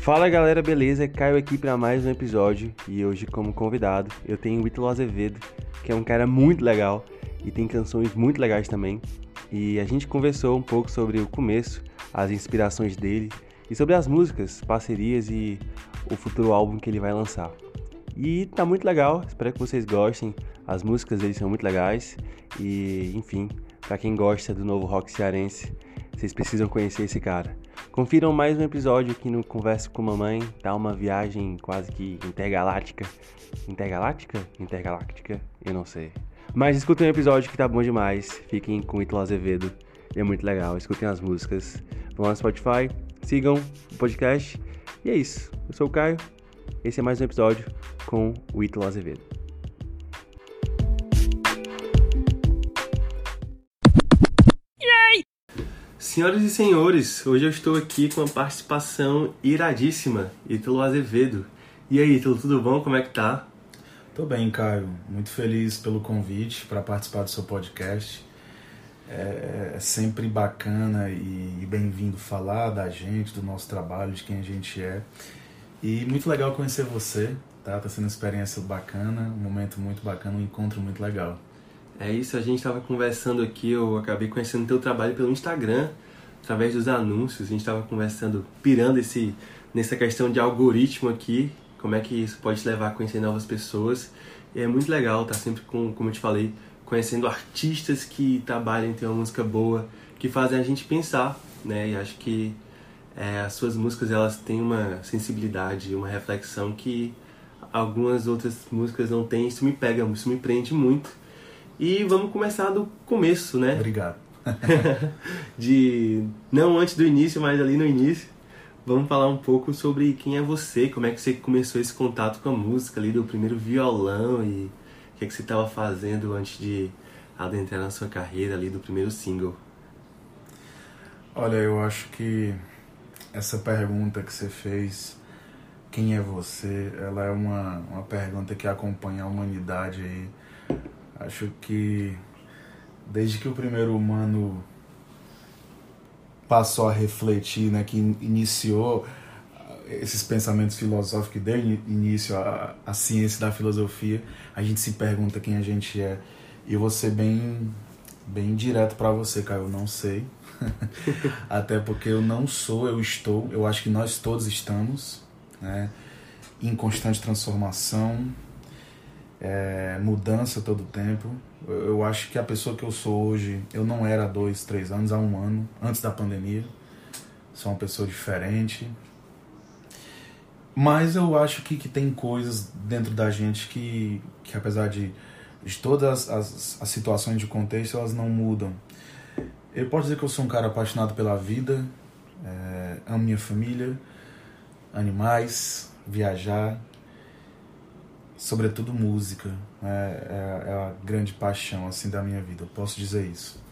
Fala galera, beleza? Caio aqui para mais um episódio e hoje, como convidado, eu tenho o Ítalo Azevedo, que é um cara muito legal e tem canções muito legais também. E a gente conversou um pouco sobre o começo, as inspirações dele e sobre as músicas, parcerias e o futuro álbum que ele vai lançar. E tá muito legal, espero que vocês gostem. As músicas dele são muito legais e, enfim, para quem gosta do novo rock cearense, vocês precisam conhecer esse cara. Confiram mais um episódio aqui no Conversa com Mamãe, tá uma viagem quase que intergaláctica. Intergaláctica? Intergaláctica? Eu não sei. Mas escutem o episódio que tá bom demais. Fiquem com o Ítalo Azevedo. é muito legal. Escutem as músicas. Vão lá no Spotify, sigam o podcast. E é isso. Eu sou o Caio. Esse é mais um episódio com o Ítalo Azevedo. Senhoras e senhores, hoje eu estou aqui com a participação iradíssima, Ítalo Azevedo. E aí, Ítalo, tudo bom? Como é que tá? Tô bem, Caio. Muito feliz pelo convite para participar do seu podcast. É, é sempre bacana e bem-vindo falar da gente, do nosso trabalho, de quem a gente é. E muito legal conhecer você, tá? Tá sendo uma experiência bacana, um momento muito bacana, um encontro muito legal. É isso, a gente estava conversando aqui, eu acabei conhecendo teu trabalho pelo Instagram, através dos anúncios, a gente estava conversando, pirando esse, nessa questão de algoritmo aqui, como é que isso pode te levar a conhecer novas pessoas. E é muito legal estar tá sempre, com, como eu te falei, conhecendo artistas que trabalham, têm uma música boa, que fazem a gente pensar, né? E acho que é, as suas músicas elas têm uma sensibilidade, uma reflexão que algumas outras músicas não têm. Isso me pega, isso me prende muito. E vamos começar do começo, né? Obrigado. de não antes do início, mas ali no início. Vamos falar um pouco sobre quem é você, como é que você começou esse contato com a música ali do primeiro violão e o que, é que você estava fazendo antes de adentrar na sua carreira ali do primeiro single. Olha, eu acho que essa pergunta que você fez, quem é você, ela é uma, uma pergunta que acompanha a humanidade aí Acho que desde que o primeiro humano passou a refletir, né, que iniciou esses pensamentos filosóficos que deu início à, à ciência da filosofia, a gente se pergunta quem a gente é. E eu vou ser bem, bem direto para você, cara, eu não sei. Até porque eu não sou, eu estou, eu acho que nós todos estamos, né, em constante transformação, é, mudança todo tempo. Eu, eu, acho que a pessoa que eu sou hoje, eu não era há dois, três anos, há um ano, antes da pandemia. Sou uma pessoa diferente. Mas eu acho que, que tem coisas dentro da gente que, que apesar de, de todas as, as situações de contexto, elas não mudam. Eu posso dizer que eu sou um cara apaixonado pela vida, é, amo minha família, animais, viajar, sobretudo música, né? é, é, a grande paixão assim da minha vida, eu posso dizer isso.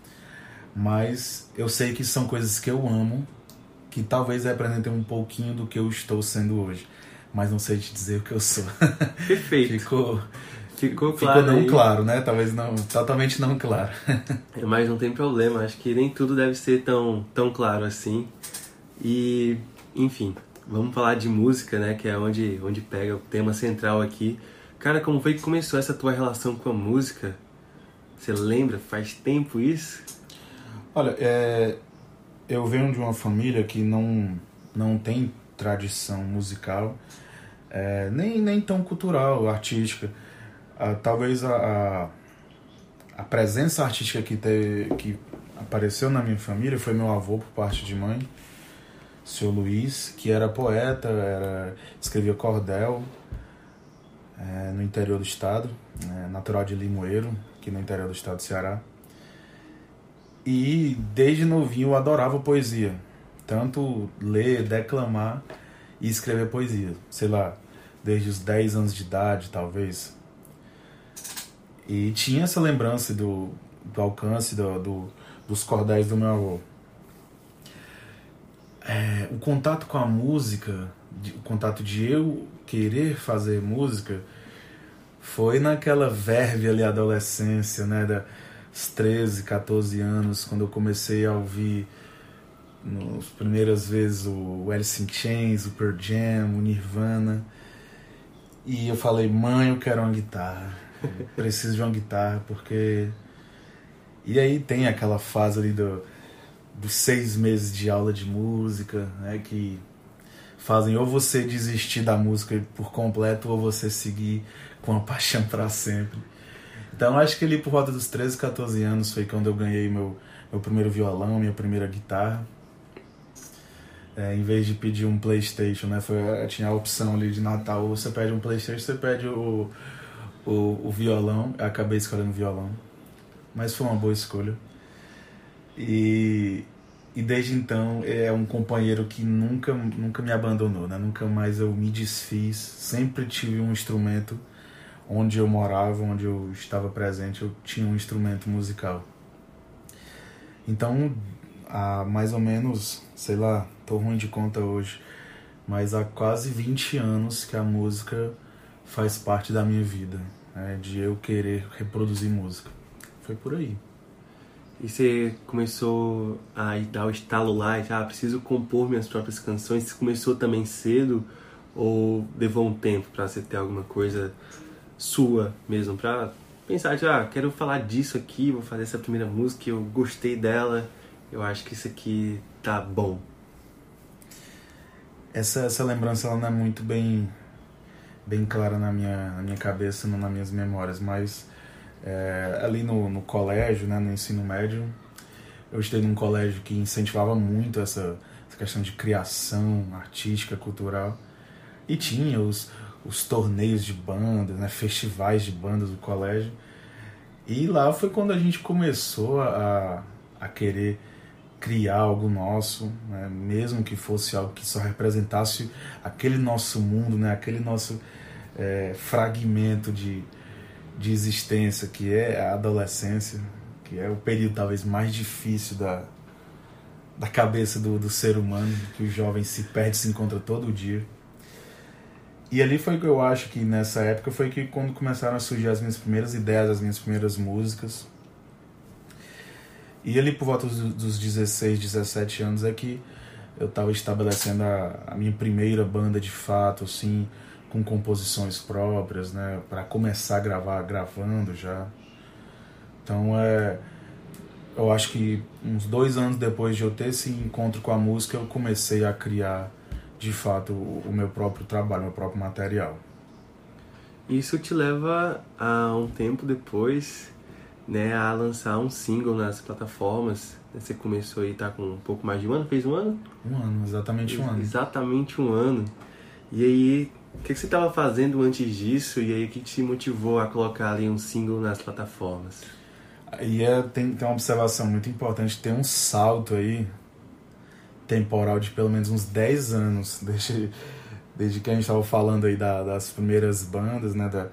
Mas eu sei que são coisas que eu amo, que talvez representem um pouquinho do que eu estou sendo hoje, mas não sei te dizer o que eu sou. Perfeito. ficou ficou claro. Ficou não aí. claro, né? Talvez não, totalmente não claro. mas não tem problema, acho que nem tudo deve ser tão tão claro assim. E, enfim, vamos falar de música, né, que é onde onde pega o tema central aqui. Cara, como foi que começou essa tua relação com a música? Você lembra? Faz tempo isso? Olha, é, eu venho de uma família que não, não tem tradição musical, é, nem, nem tão cultural, artística. Ah, talvez a, a, a, presença artística que, te, que apareceu na minha família foi meu avô, por parte de mãe, seu Luiz, que era poeta, era, escrevia cordel, é, no interior do estado, é, natural de Limoeiro, aqui no interior do estado do Ceará. E desde novinho eu adorava poesia, tanto ler, declamar e escrever poesia, sei lá, desde os 10 anos de idade, talvez. E tinha essa lembrança do, do alcance do, do, dos cordéis do meu avô. É, o contato com a música, o contato de eu querer fazer música foi naquela verve ali, adolescência, né, dos 13, 14 anos, quando eu comecei a ouvir nas primeiras vezes o Alice in Chains, o Pearl Jam, o Nirvana. E eu falei, mãe, eu quero uma guitarra. Eu preciso de uma guitarra porque. E aí tem aquela fase ali do, dos seis meses de aula de música, né? Que fazem ou você desistir da música por completo ou você seguir com a paixão para sempre. Então acho que ali por volta dos 13, 14 anos foi quando eu ganhei meu, meu primeiro violão, minha primeira guitarra. É, em vez de pedir um Playstation, né? Foi, tinha a opção ali de Natal, você pede um Playstation, você pede o, o, o violão. Eu acabei escolhendo o violão. Mas foi uma boa escolha. E, e desde então é um companheiro que nunca, nunca me abandonou, né? Nunca mais eu me desfiz. Sempre tive um instrumento onde eu morava, onde eu estava presente, eu tinha um instrumento musical. Então, há mais ou menos, sei lá, tô ruim de conta hoje, mas há quase 20 anos que a música faz parte da minha vida, né? de eu querer reproduzir música. Foi por aí. E você começou a dar o estalo lá, já ah, preciso compor minhas próprias canções. Você começou também cedo ou levou um tempo para você ter alguma coisa sua mesmo para pensar, já ah, quero falar disso aqui, vou fazer essa primeira música, eu gostei dela, eu acho que isso aqui tá bom essa, essa lembrança ela não é muito bem bem clara na minha, na minha cabeça, não nas minhas memórias, mas é, ali no, no colégio, né, no ensino médio, eu estudei num colégio que incentivava muito essa, essa questão de criação artística, cultural, e tinha os, os torneios de bandas, né, festivais de bandas do colégio, e lá foi quando a gente começou a, a querer criar algo nosso, né? mesmo que fosse algo que só representasse aquele nosso mundo, né? aquele nosso é, fragmento de, de existência que é a adolescência, que é o período talvez mais difícil da, da cabeça do, do ser humano, que o jovem se perde, se encontra todo dia. E ali foi que eu acho que nessa época foi que quando começaram a surgir as minhas primeiras ideias, as minhas primeiras músicas, e ali por volta dos 16, 17 anos é que eu estava estabelecendo a, a, minha primeira banda de fato, assim, com composições próprias, né, para começar a gravar, gravando já. Então é, eu acho que uns dois anos depois de eu ter esse encontro com a música, eu comecei a criar de fato o, meu próprio trabalho, o meu próprio material. Isso te leva a um tempo depois né, a lançar um single nas plataformas. Você começou aí, tá com um pouco mais de um ano? Fez um ano? Um ano, exatamente um ano. Exatamente um ano. E aí, o que, você estava fazendo antes disso? E aí, o que te motivou a colocar ali um single nas plataformas? Aí é, tem, tem uma observação muito importante, tem um salto aí temporal de pelo menos uns 10 anos, desde, desde que a gente estava falando aí da, das primeiras bandas, né, da,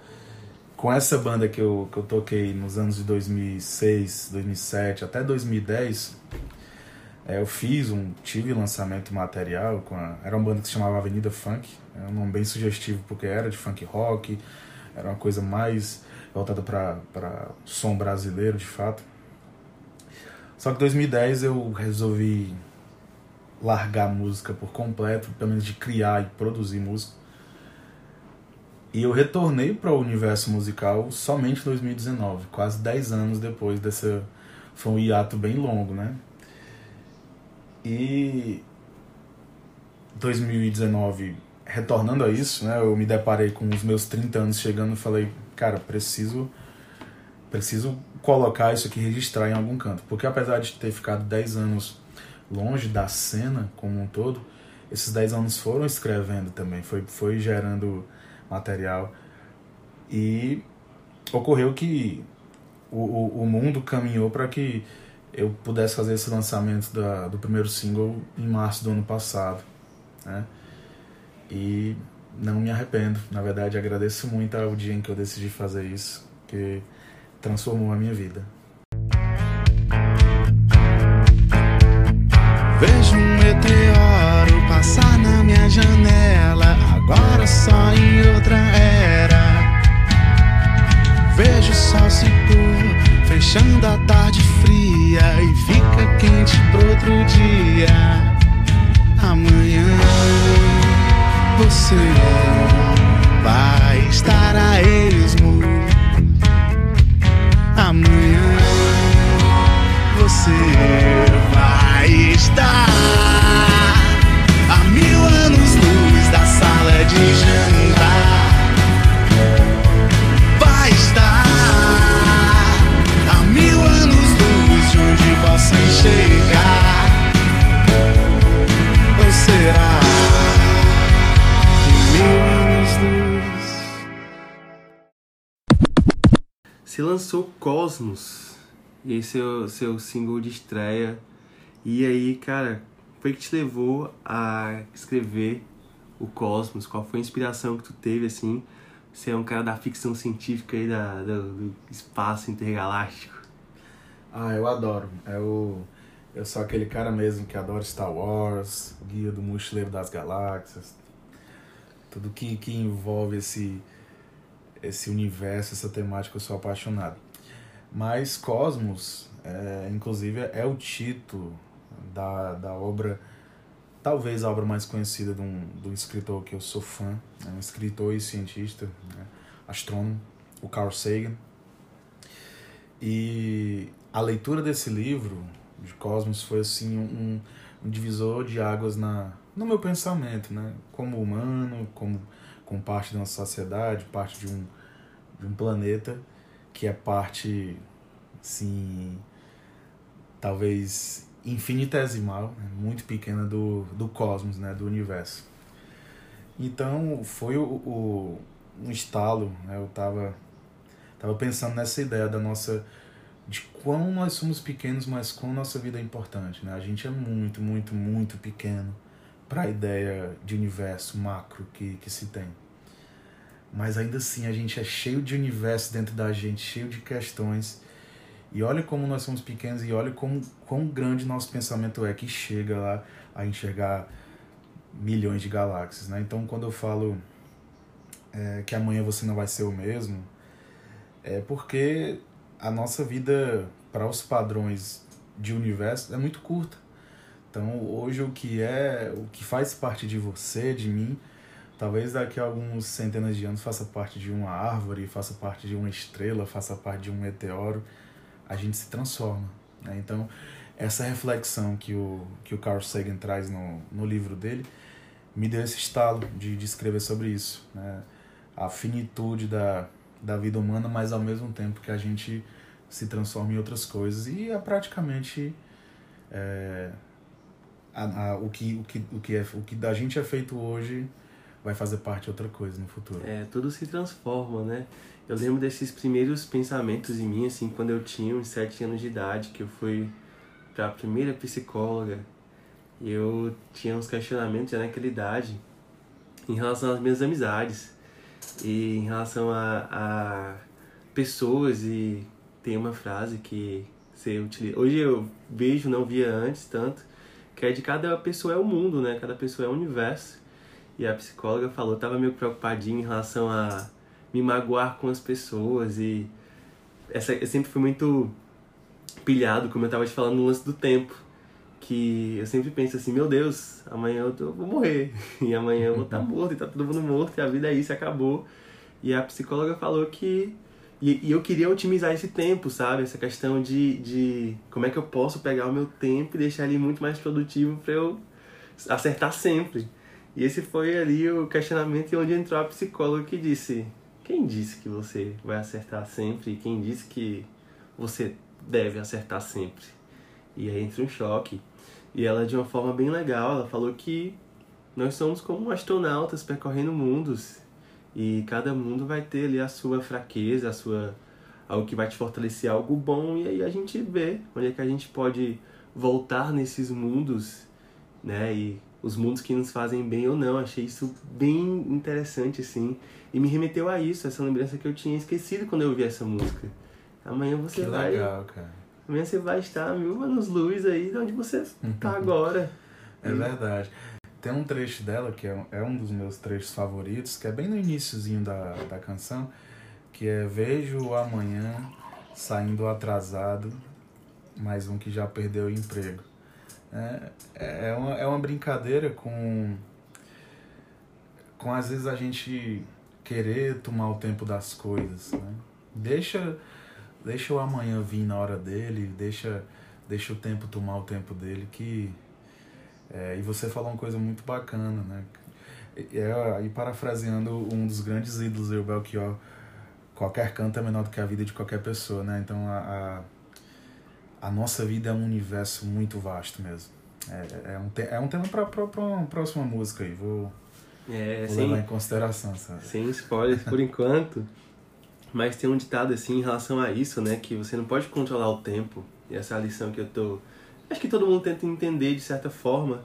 com essa banda que eu, que eu toquei nos anos de 2006, 2007 até 2010, é, eu fiz um. tive lançamento material com a, Era uma banda que se chamava Avenida Funk, é um nome bem sugestivo porque era de funk rock, era uma coisa mais voltada para som brasileiro de fato. Só que em 2010 eu resolvi largar a música por completo, pelo menos de criar e produzir música e eu retornei para o universo musical somente em 2019, quase 10 anos depois dessa. Foi um hiato bem longo, né? E 2019, retornando a isso, né? Eu me deparei com os meus 30 anos chegando e falei, cara, preciso preciso colocar isso aqui, registrar em algum canto. Porque apesar de ter ficado 10 anos longe da cena como um todo, esses 10 anos foram escrevendo também, foi, foi gerando material. E ocorreu que o, o, o mundo caminhou para que eu pudesse fazer esse lançamento da, do primeiro single em março do ano passado. Né? E não me arrependo. Na verdade, agradeço muito ao dia em que eu decidi fazer isso, que transformou a minha vida. Vejo um meteoro passar na minha janela, agora só em outra era. Vejo o sol se pôr, fechando a tarde fria e fica quente pro outro dia. Você vai estar a esmo. Amanhã você vai estar lançou Cosmos, esse é o seu single de estreia. E aí, cara, foi que te levou a escrever o Cosmos? Qual foi a inspiração que tu teve, assim? Você é um cara da ficção científica aí, da, do, do espaço intergaláctico. Ah, eu adoro. Eu, eu sou aquele cara mesmo que adora Star Wars, Guia do Mochileiro das Galáxias. Tudo que, que envolve esse, esse universo, essa temática, eu sou apaixonado. Mas Cosmos, é, inclusive, é o título da, da obra, talvez a obra mais conhecida de um, de um escritor que eu sou fã, é um escritor e cientista, né, astrônomo, o Carl Sagan. E a leitura desse livro, de Cosmos, foi assim um, um divisor de águas na, no meu pensamento, né? Como humano, como, como parte de uma sociedade, parte de um, de um planeta que é parte, assim, talvez infinitesimal, né? muito pequena do, do cosmos, né? Do universo. Então, foi o, o um estalo, né? Eu tava, tava pensando nessa ideia da nossa de quão nós somos pequenos, mas quão nossa vida é importante, né? A gente é muito, muito, muito pequeno para a ideia de universo macro que, que se tem. Mas ainda assim a gente é cheio de universo dentro da gente, cheio de questões. E olha como nós somos pequenos e olha como quão grande nosso pensamento é que chega lá a enxergar milhões de galáxias, né? Então quando eu falo é, que amanhã você não vai ser o mesmo, é porque a nossa vida para os padrões de universo é muito curta. Então, hoje o que é, o que faz parte de você, de mim, talvez daqui a alguns centenas de anos faça parte de uma árvore, faça parte de uma estrela, faça parte de um meteoro, a gente se transforma. Né? Então, essa reflexão que o, que o Carl Sagan traz no, no livro dele me deu esse estalo de, de escrever sobre isso. Né? A finitude da, da vida humana, mas ao mesmo tempo que a gente se transforma em outras coisas e é praticamente é, a, a, o, que, o, que, o, que é, o que da gente é feito hoje vai fazer parte de outra coisa no futuro. É, tudo se transforma, né? Eu lembro desses primeiros pensamentos em mim, assim, quando eu tinha uns sete anos de idade, que eu fui para a primeira psicóloga, e eu tinha uns questionamentos já naquela idade em relação às minhas amizades e em relação a, a pessoas e tem uma frase que você utiliza. Hoje eu vejo, não via antes tanto, que é de cada pessoa é o mundo, né? Cada pessoa é o universo. E a psicóloga falou, tava meio preocupadinho em relação a me magoar com as pessoas e essa eu sempre fui muito pilhado, como eu tava te falando no lance do tempo, que eu sempre penso assim, meu Deus, amanhã eu, tô, eu vou morrer e amanhã eu vou estar tá morto e tá todo mundo morto e a vida é isso, acabou. E a psicóloga falou que e, e, eu queria otimizar esse tempo, sabe? Essa questão de, de como é que eu posso pegar o meu tempo e deixar ele muito mais produtivo para eu acertar sempre. E esse foi ali o questionamento onde entrou a psicóloga que disse: Quem disse que você vai acertar sempre? Quem disse que você deve acertar sempre? E aí entra um choque. E ela, de uma forma bem legal, ela falou que nós somos como astronautas percorrendo mundos e cada mundo vai ter ali a sua fraqueza, a sua algo que vai te fortalecer, algo bom, e aí a gente vê onde é que a gente pode voltar nesses mundos, né? E os mundos que nos fazem bem ou não. Achei isso bem interessante, assim. E me remeteu a isso, essa lembrança que eu tinha esquecido quando eu ouvi essa música. Amanhã você que vai. legal, cara. Amanhã você vai estar mil anos luz aí de onde você tá agora. É verdade. Tem um trecho dela que é, é um dos meus trechos favoritos, que é bem no iníciozinho da, da canção, que é Vejo o amanhã saindo atrasado, mais um que já perdeu o emprego. É, é, uma, é uma brincadeira com, com às vezes a gente querer tomar o tempo das coisas, né? Deixa, deixa o amanhã vir na hora dele, deixa, deixa o tempo tomar o tempo dele, que... É, e você falou uma coisa muito bacana, né? É, e parafraseando um dos grandes ídolos, o Belchior, qualquer canto é menor do que a vida de qualquer pessoa, né? Então a, a, a nossa vida é um universo muito vasto mesmo. É, é, um, te, é um tema para uma próxima música aí, vou, é, vou sem, levar em consideração, sabe? Sem spoilers por enquanto, mas tem um ditado assim em relação a isso, né? Que você não pode controlar o tempo, e essa é a lição que eu tô... Acho que todo mundo tenta entender de certa forma,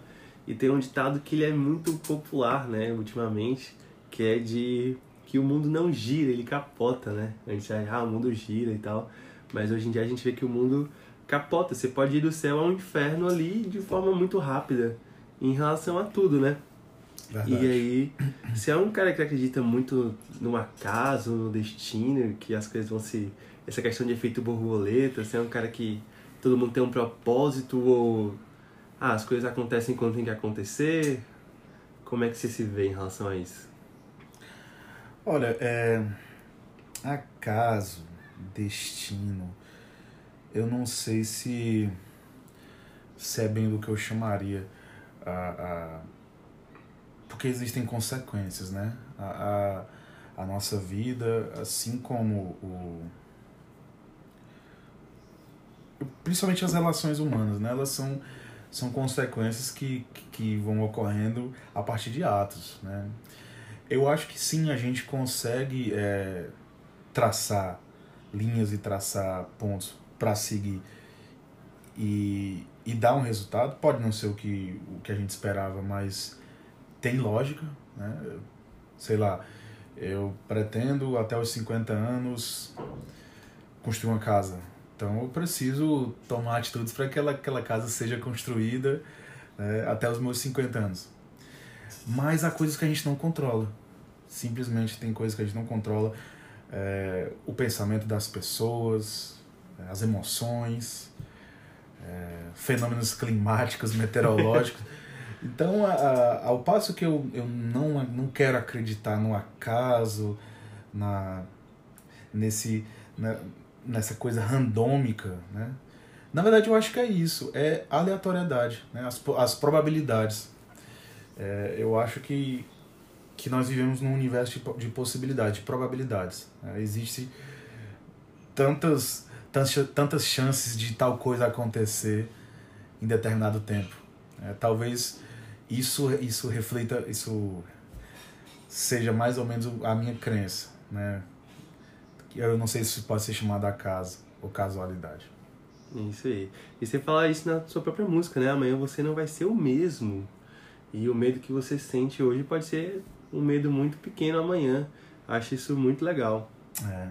e tem um ditado que ele é muito popular, né, ultimamente, que é de que o mundo não gira, ele capota, né? A gente acha, ah, o mundo gira e tal, mas hoje em dia a gente vê que o mundo capota. Você pode ir do céu ao inferno ali de forma muito rápida em relação a tudo, né? Verdade. E aí, se é um cara que acredita muito no acaso, no destino, que as coisas vão se. Essa questão de efeito borboleta, se é um cara que todo mundo tem um propósito ou ah, as coisas acontecem quando tem que acontecer. Como é que você se vê em relação a isso? Olha, é. Acaso, destino. Eu não sei se. Se é bem do que eu chamaria. A, a, porque existem consequências, né? A, a, a nossa vida, assim como o. Principalmente as relações humanas, né? Elas são são consequências que, que vão ocorrendo a partir de atos. Né? Eu acho que sim, a gente consegue é, traçar linhas e traçar pontos para seguir e, e dar um resultado. Pode não ser o que, o que a gente esperava, mas tem lógica. Né? Sei lá, eu pretendo até os 50 anos construir uma casa então eu preciso tomar atitudes para que aquela, aquela casa seja construída né, até os meus 50 anos. Mas há coisas que a gente não controla. Simplesmente tem coisas que a gente não controla. É, o pensamento das pessoas, as emoções, é, fenômenos climáticos, meteorológicos. Então, a, a, ao passo que eu, eu não, não quero acreditar no acaso, na, nesse, na, nessa coisa randômica, né? Na verdade, eu acho que é isso, é aleatoriedade, né? as, as probabilidades. É, eu acho que, que nós vivemos num universo de, de possibilidades, de probabilidades. Né? Existe tantas, tantas, tantas chances de tal coisa acontecer em determinado tempo. É, talvez isso, isso reflita, isso seja mais ou menos a minha crença, né? eu não sei se pode ser chamado acaso ou casualidade. Isso aí. E você fala isso na sua própria música, né? Amanhã você não vai ser o mesmo. E o medo que você sente hoje pode ser um medo muito pequeno amanhã. Acho isso muito legal. É.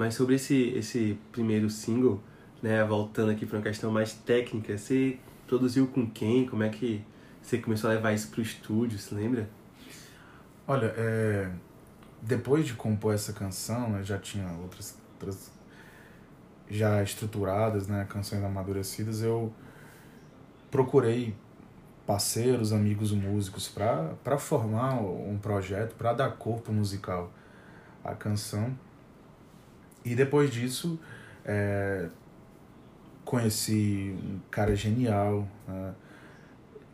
Mas sobre esse, esse primeiro single, né? Voltando aqui para uma questão mais técnica, você produziu com quem? Como é que você começou a levar isso pro estúdio, se lembra? Olha, é depois de compor essa canção, eu já tinha outras, outras já estruturadas, né, canções amadurecidas, eu procurei parceiros, amigos músicos para formar um projeto, para dar corpo musical à canção. E depois disso, é, conheci um cara genial né,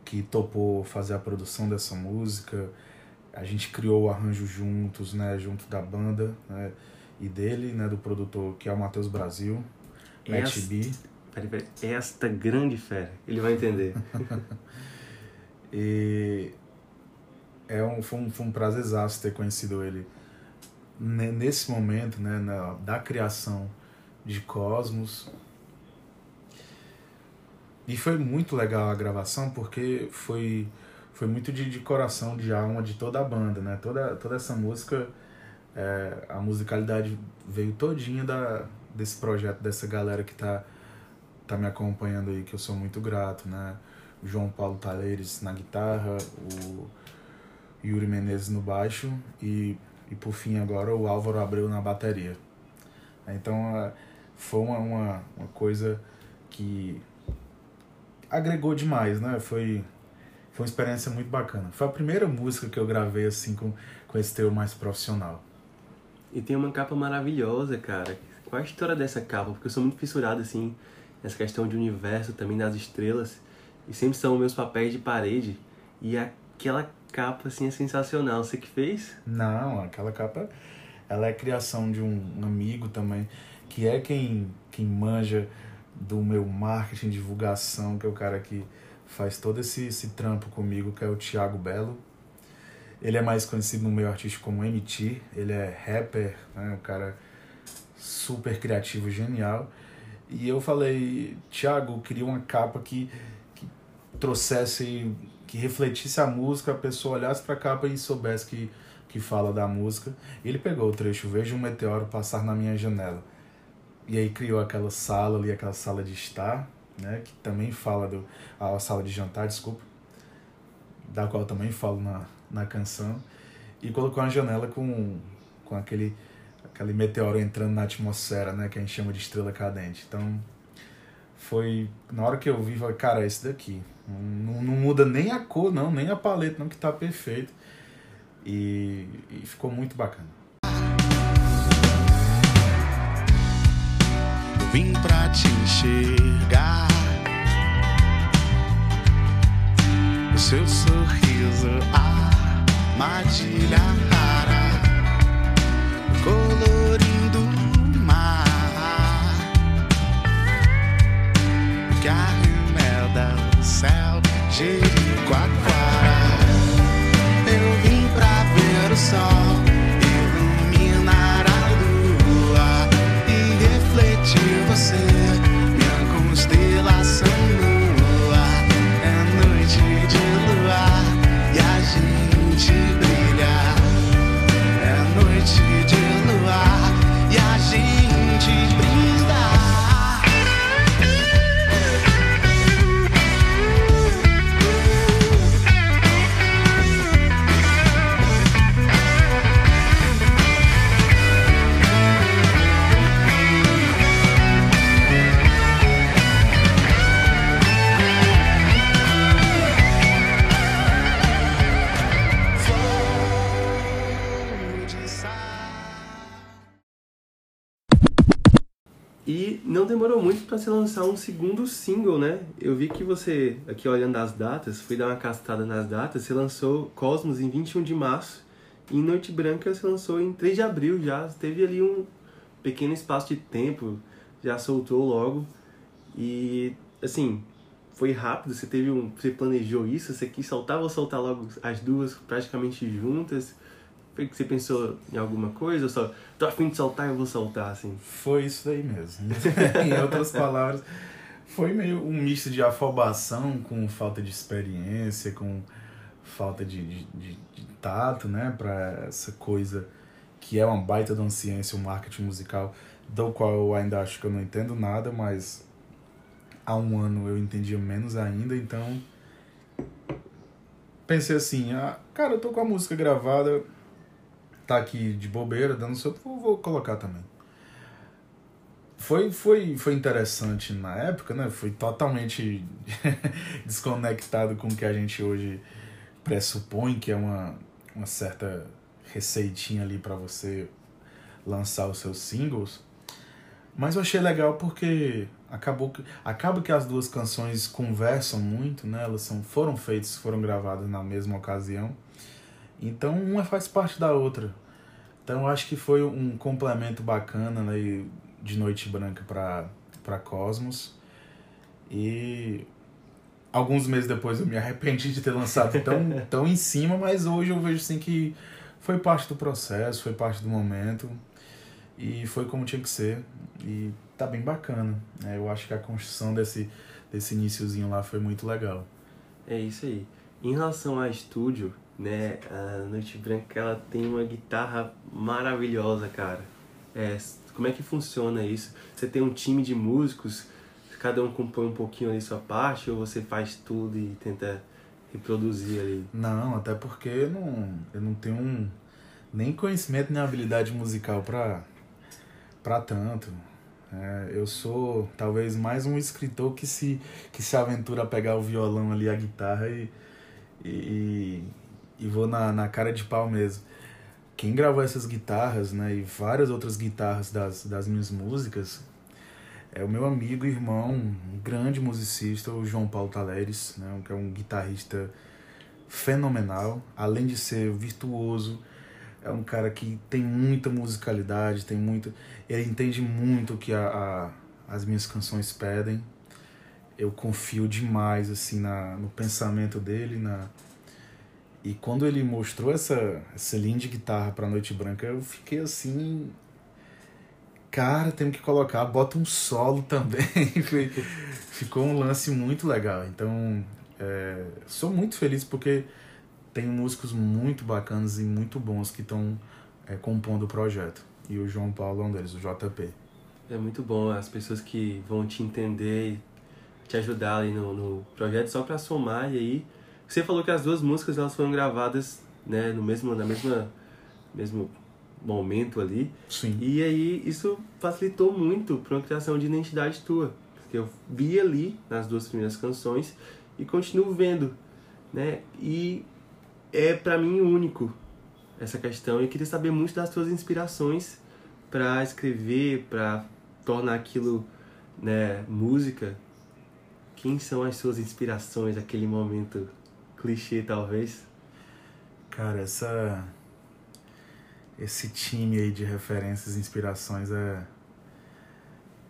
que topou fazer a produção dessa música a gente criou o arranjo juntos, né, junto da banda, né, e dele, né, do produtor que é o Matheus Brasil, Matt B. Peraí, peraí. Esta grande fera, ele vai entender. e é um, foi, um, foi um prazer exato ter conhecido ele nesse momento, né, na, da criação de Cosmos. E foi muito legal a gravação porque foi foi muito de, de coração, de alma de toda a banda, né? Toda, toda essa música, é, a musicalidade veio todinha da, desse projeto, dessa galera que tá, tá me acompanhando aí, que eu sou muito grato, né? O João Paulo Taleres na guitarra, o Yuri Menezes no baixo e, e por fim agora o Álvaro Abreu na bateria. Então é, foi uma, uma, uma coisa que agregou demais, né? Foi foi uma experiência muito bacana. Foi a primeira música que eu gravei assim com, com esse teu mais profissional. E tem uma capa maravilhosa, cara. Qual a história dessa capa? Porque eu sou muito fissurado, assim, nessa questão de universo, também das estrelas. E sempre são meus papéis de parede. E aquela capa, assim, é sensacional. Você que fez? Não, aquela capa, ela é criação de um amigo também, que é quem, quem manja do meu marketing, divulgação, que é o cara que faz todo esse, esse trampo comigo, que é o Thiago Belo. Ele é mais conhecido no meio artístico como MT, ele é rapper, né, um cara super criativo, genial. E eu falei, Thiago, queria uma capa que, que trouxesse, que refletisse a música, a pessoa olhasse para a capa e soubesse que, que fala da música. Ele pegou o trecho, vejo um meteoro passar na minha janela. E aí criou aquela sala ali, aquela sala de estar, né, que também fala do a sala de jantar, desculpa, da qual também falo na, na canção, e colocou uma janela com, com aquele aquele meteoro entrando na atmosfera, né, que a gente chama de estrela cadente. Então, foi na hora que eu vi, falei, cara, é esse daqui. Não, não muda nem a cor, não, nem a paleta, não, que tá perfeito. E, e ficou muito bacana. vim pra te enxergar. O seu sorriso, armadilha rara, colorindo céu, se lançar um segundo single, né? Eu vi que você, aqui olhando as datas, fui dar uma castada nas datas, você lançou Cosmos em 21 de março e Noite Branca você lançou em 3 de abril já. Teve ali um pequeno espaço de tempo, já soltou logo. E assim, foi rápido, você teve um. Você planejou isso, você quis soltar ou soltar logo as duas praticamente juntas? Foi que você pensou em alguma coisa ou só tô afim de soltar eu vou soltar, assim? Foi isso daí mesmo. em outras palavras, foi meio um misto de afobação com falta de experiência, com falta de, de, de, de tato, né, para essa coisa que é uma baita de uma ciência, um marketing musical, do qual eu ainda acho que eu não entendo nada, mas há um ano eu entendia menos ainda, então pensei assim, ah, cara, eu tô com a música gravada, tá aqui de bobeira, dando solto, vou, vou colocar também. Foi, foi, foi interessante na época, né? Foi totalmente desconectado com o que a gente hoje pressupõe que é uma, uma certa receitinha ali para você lançar os seus singles. Mas eu achei legal porque acabou que, acaba que as duas canções conversam muito, né? Elas são, foram feitas, foram gravadas na mesma ocasião. Então uma faz parte da outra. Então eu acho que foi um complemento bacana né, de Noite Branca para para Cosmos. E alguns meses depois eu me arrependi de ter lançado tão, tão em cima, mas hoje eu vejo assim que foi parte do processo, foi parte do momento e foi como tinha que ser e tá bem bacana. Né? Eu acho que a construção desse, desse iniciozinho lá foi muito legal. É isso aí. Em relação a estúdio, né, a Noite Branca ela tem uma guitarra maravilhosa, cara. É, como é que funciona isso? Você tem um time de músicos, cada um compõe um pouquinho ali sua parte ou você faz tudo e tenta reproduzir ali? Não, até porque eu não, eu não tenho um, nem conhecimento nem habilidade musical para para tanto. É, eu sou talvez mais um escritor que se, que se aventura a pegar o violão ali, a guitarra e, E, e vou na, na cara de pau mesmo. Quem gravou essas guitarras, né, e várias outras guitarras das, das minhas músicas, é o meu amigo irmão, um grande musicista, o João Paulo Taleres, né, que é um guitarrista fenomenal, além de ser virtuoso, é um cara que tem muita musicalidade, tem muito, ele entende muito o que a, a, as minhas canções pedem. Eu confio demais assim na, no pensamento dele, na e quando ele mostrou essa essa linha de guitarra para Noite Branca, eu fiquei assim, cara, temos que colocar, bota um solo também. Ficou um lance muito legal. Então, é, sou muito feliz porque tem músicos muito bacanas e muito bons que estão é, compondo o projeto. E o João Paulo é um deles, o JP. É muito bom as pessoas que vão te entender e te ajudar ali no, no projeto só para somar e aí você falou que as duas músicas elas foram gravadas né no mesmo na mesma mesmo momento ali. Sim. e aí isso facilitou muito para uma criação de identidade tua. Porque eu vi ali nas duas primeiras canções e continuo vendo né? E é para mim único essa questão. E queria saber muito das tuas inspirações para escrever para tornar aquilo né música. Quem são as suas inspirações naquele momento clichê talvez Cara, essa esse time aí de referências e inspirações é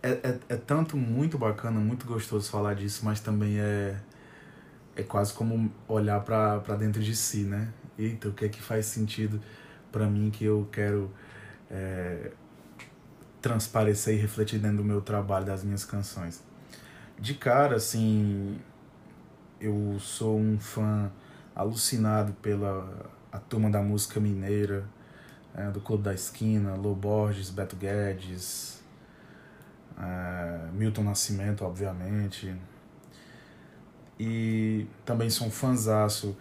é, é, é tanto muito bacana, muito gostoso falar disso, mas também é é quase como olhar para dentro de si, né? Eita, o que é que faz sentido para mim que eu quero é, transparecer e refletir dentro do meu trabalho, das minhas canções. De cara, assim, eu sou um fã alucinado pela a turma da música mineira, é, do Clube da Esquina, Lô Borges, Beto Guedes, é, Milton Nascimento, obviamente. E também sou um fãzaço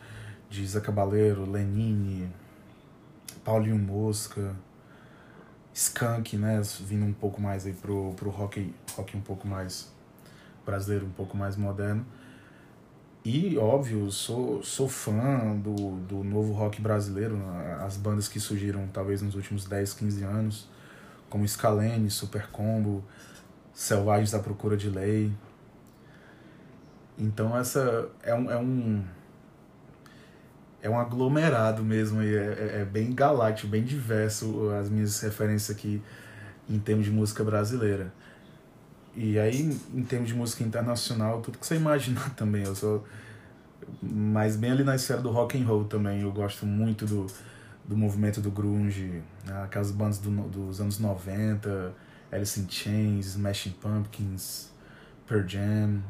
de Zé Cabaleiro, Lenine, Paulinho Mosca, Skank, né? Vindo um pouco mais aí pro, pro rock, rock um pouco mais brasileiro, um pouco mais moderno. E, óbvio, sou, sou fã do, do novo rock brasileiro, as bandas que surgiram talvez nos últimos 10, 15 anos, como Scalene, Super Combo, Selvagens à Procura de Lei. Então essa é um, é um, é um aglomerado mesmo, e é, é bem galáctico, bem diverso as minhas referências aqui em termos de música brasileira. E aí, em termos de música internacional, tudo que você imaginar também. Eu sou mais bem ali na esfera do rock and roll também. Eu gosto muito do, do movimento do grunge, né? aquelas bandas do, dos anos 90, Alice in Chains, Smashing Pumpkins, Pearl Jam.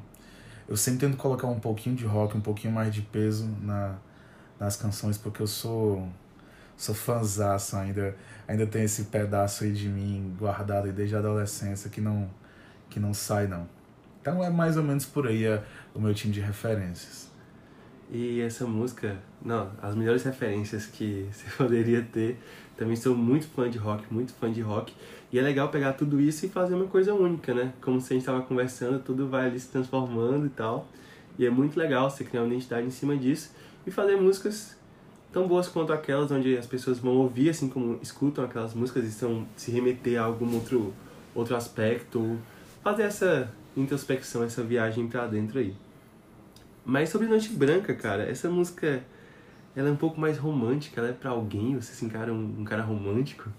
Eu sempre tento colocar um pouquinho de rock, um pouquinho mais de peso na, nas canções, porque eu sou sou fãzaço ainda. Ainda tem esse pedaço aí de mim guardado desde a adolescência que não que não sai não. Então é mais ou menos por aí é, o meu time de referências. E essa música, não, as melhores referências que você poderia ter. Também sou muito fã de rock, muito fã de rock. E é legal pegar tudo isso e fazer uma coisa única, né? Como se a gente estava conversando, tudo vai ali se transformando e tal. E é muito legal você criar uma identidade em cima disso e fazer músicas tão boas quanto aquelas onde as pessoas vão ouvir, assim como escutam aquelas músicas e estão se remeter a algum outro, outro aspecto, fazer essa introspecção, essa viagem para dentro aí. Mas sobre Noite Branca, cara, essa música ela é um pouco mais romântica, ela é para alguém, você se encara um, um cara romântico?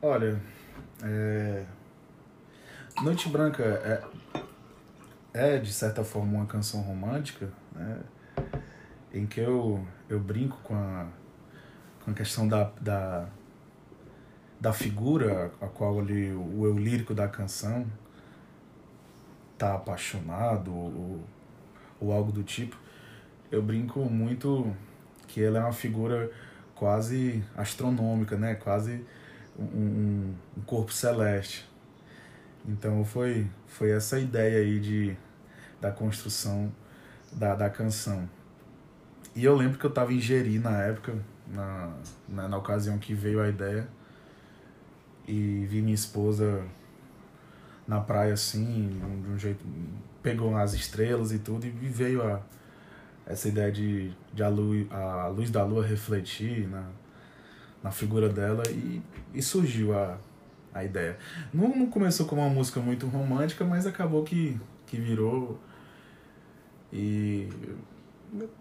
Olha, é... Noite Branca é, é de certa forma uma canção romântica, né? em que eu, eu brinco com a, com a questão da, da, da figura a qual ali o eu lírico da canção tá apaixonado ou, ou algo do tipo. Eu brinco muito que ela é uma figura quase astronômica, né? Quase um, um corpo celeste. Então foi, foi essa ideia aí de, da construção da, da canção. E eu lembro que eu estava em Jeri na época, na, na, na ocasião que veio a ideia e vi minha esposa na praia assim, de um jeito. pegou as estrelas e tudo, e veio a, essa ideia de, de a, luz, a luz da lua refletir na, na figura dela e, e surgiu a, a ideia. Não, não começou como uma música muito romântica, mas acabou que, que virou. E.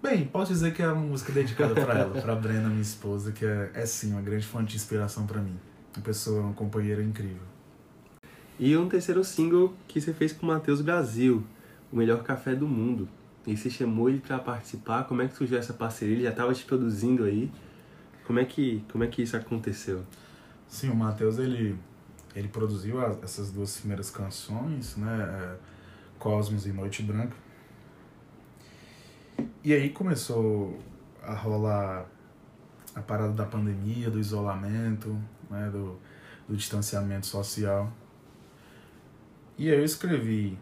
Bem, posso dizer que é uma música dedicada para ela, para Brenda, minha esposa, que é, é sim uma grande fonte de inspiração para mim. Uma pessoa, uma companheira incrível. E um terceiro single que você fez com o Matheus Brasil, o melhor café do mundo. E você chamou ele para participar. Como é que surgiu essa parceria? Ele já estava te produzindo aí. Como é que como é que isso aconteceu? Sim, o Matheus ele ele produziu as, essas duas primeiras canções, né? É, Cosmos e Noite Branca. E aí começou a rolar a parada da pandemia, do isolamento, né? do, do distanciamento social. E aí eu escrevi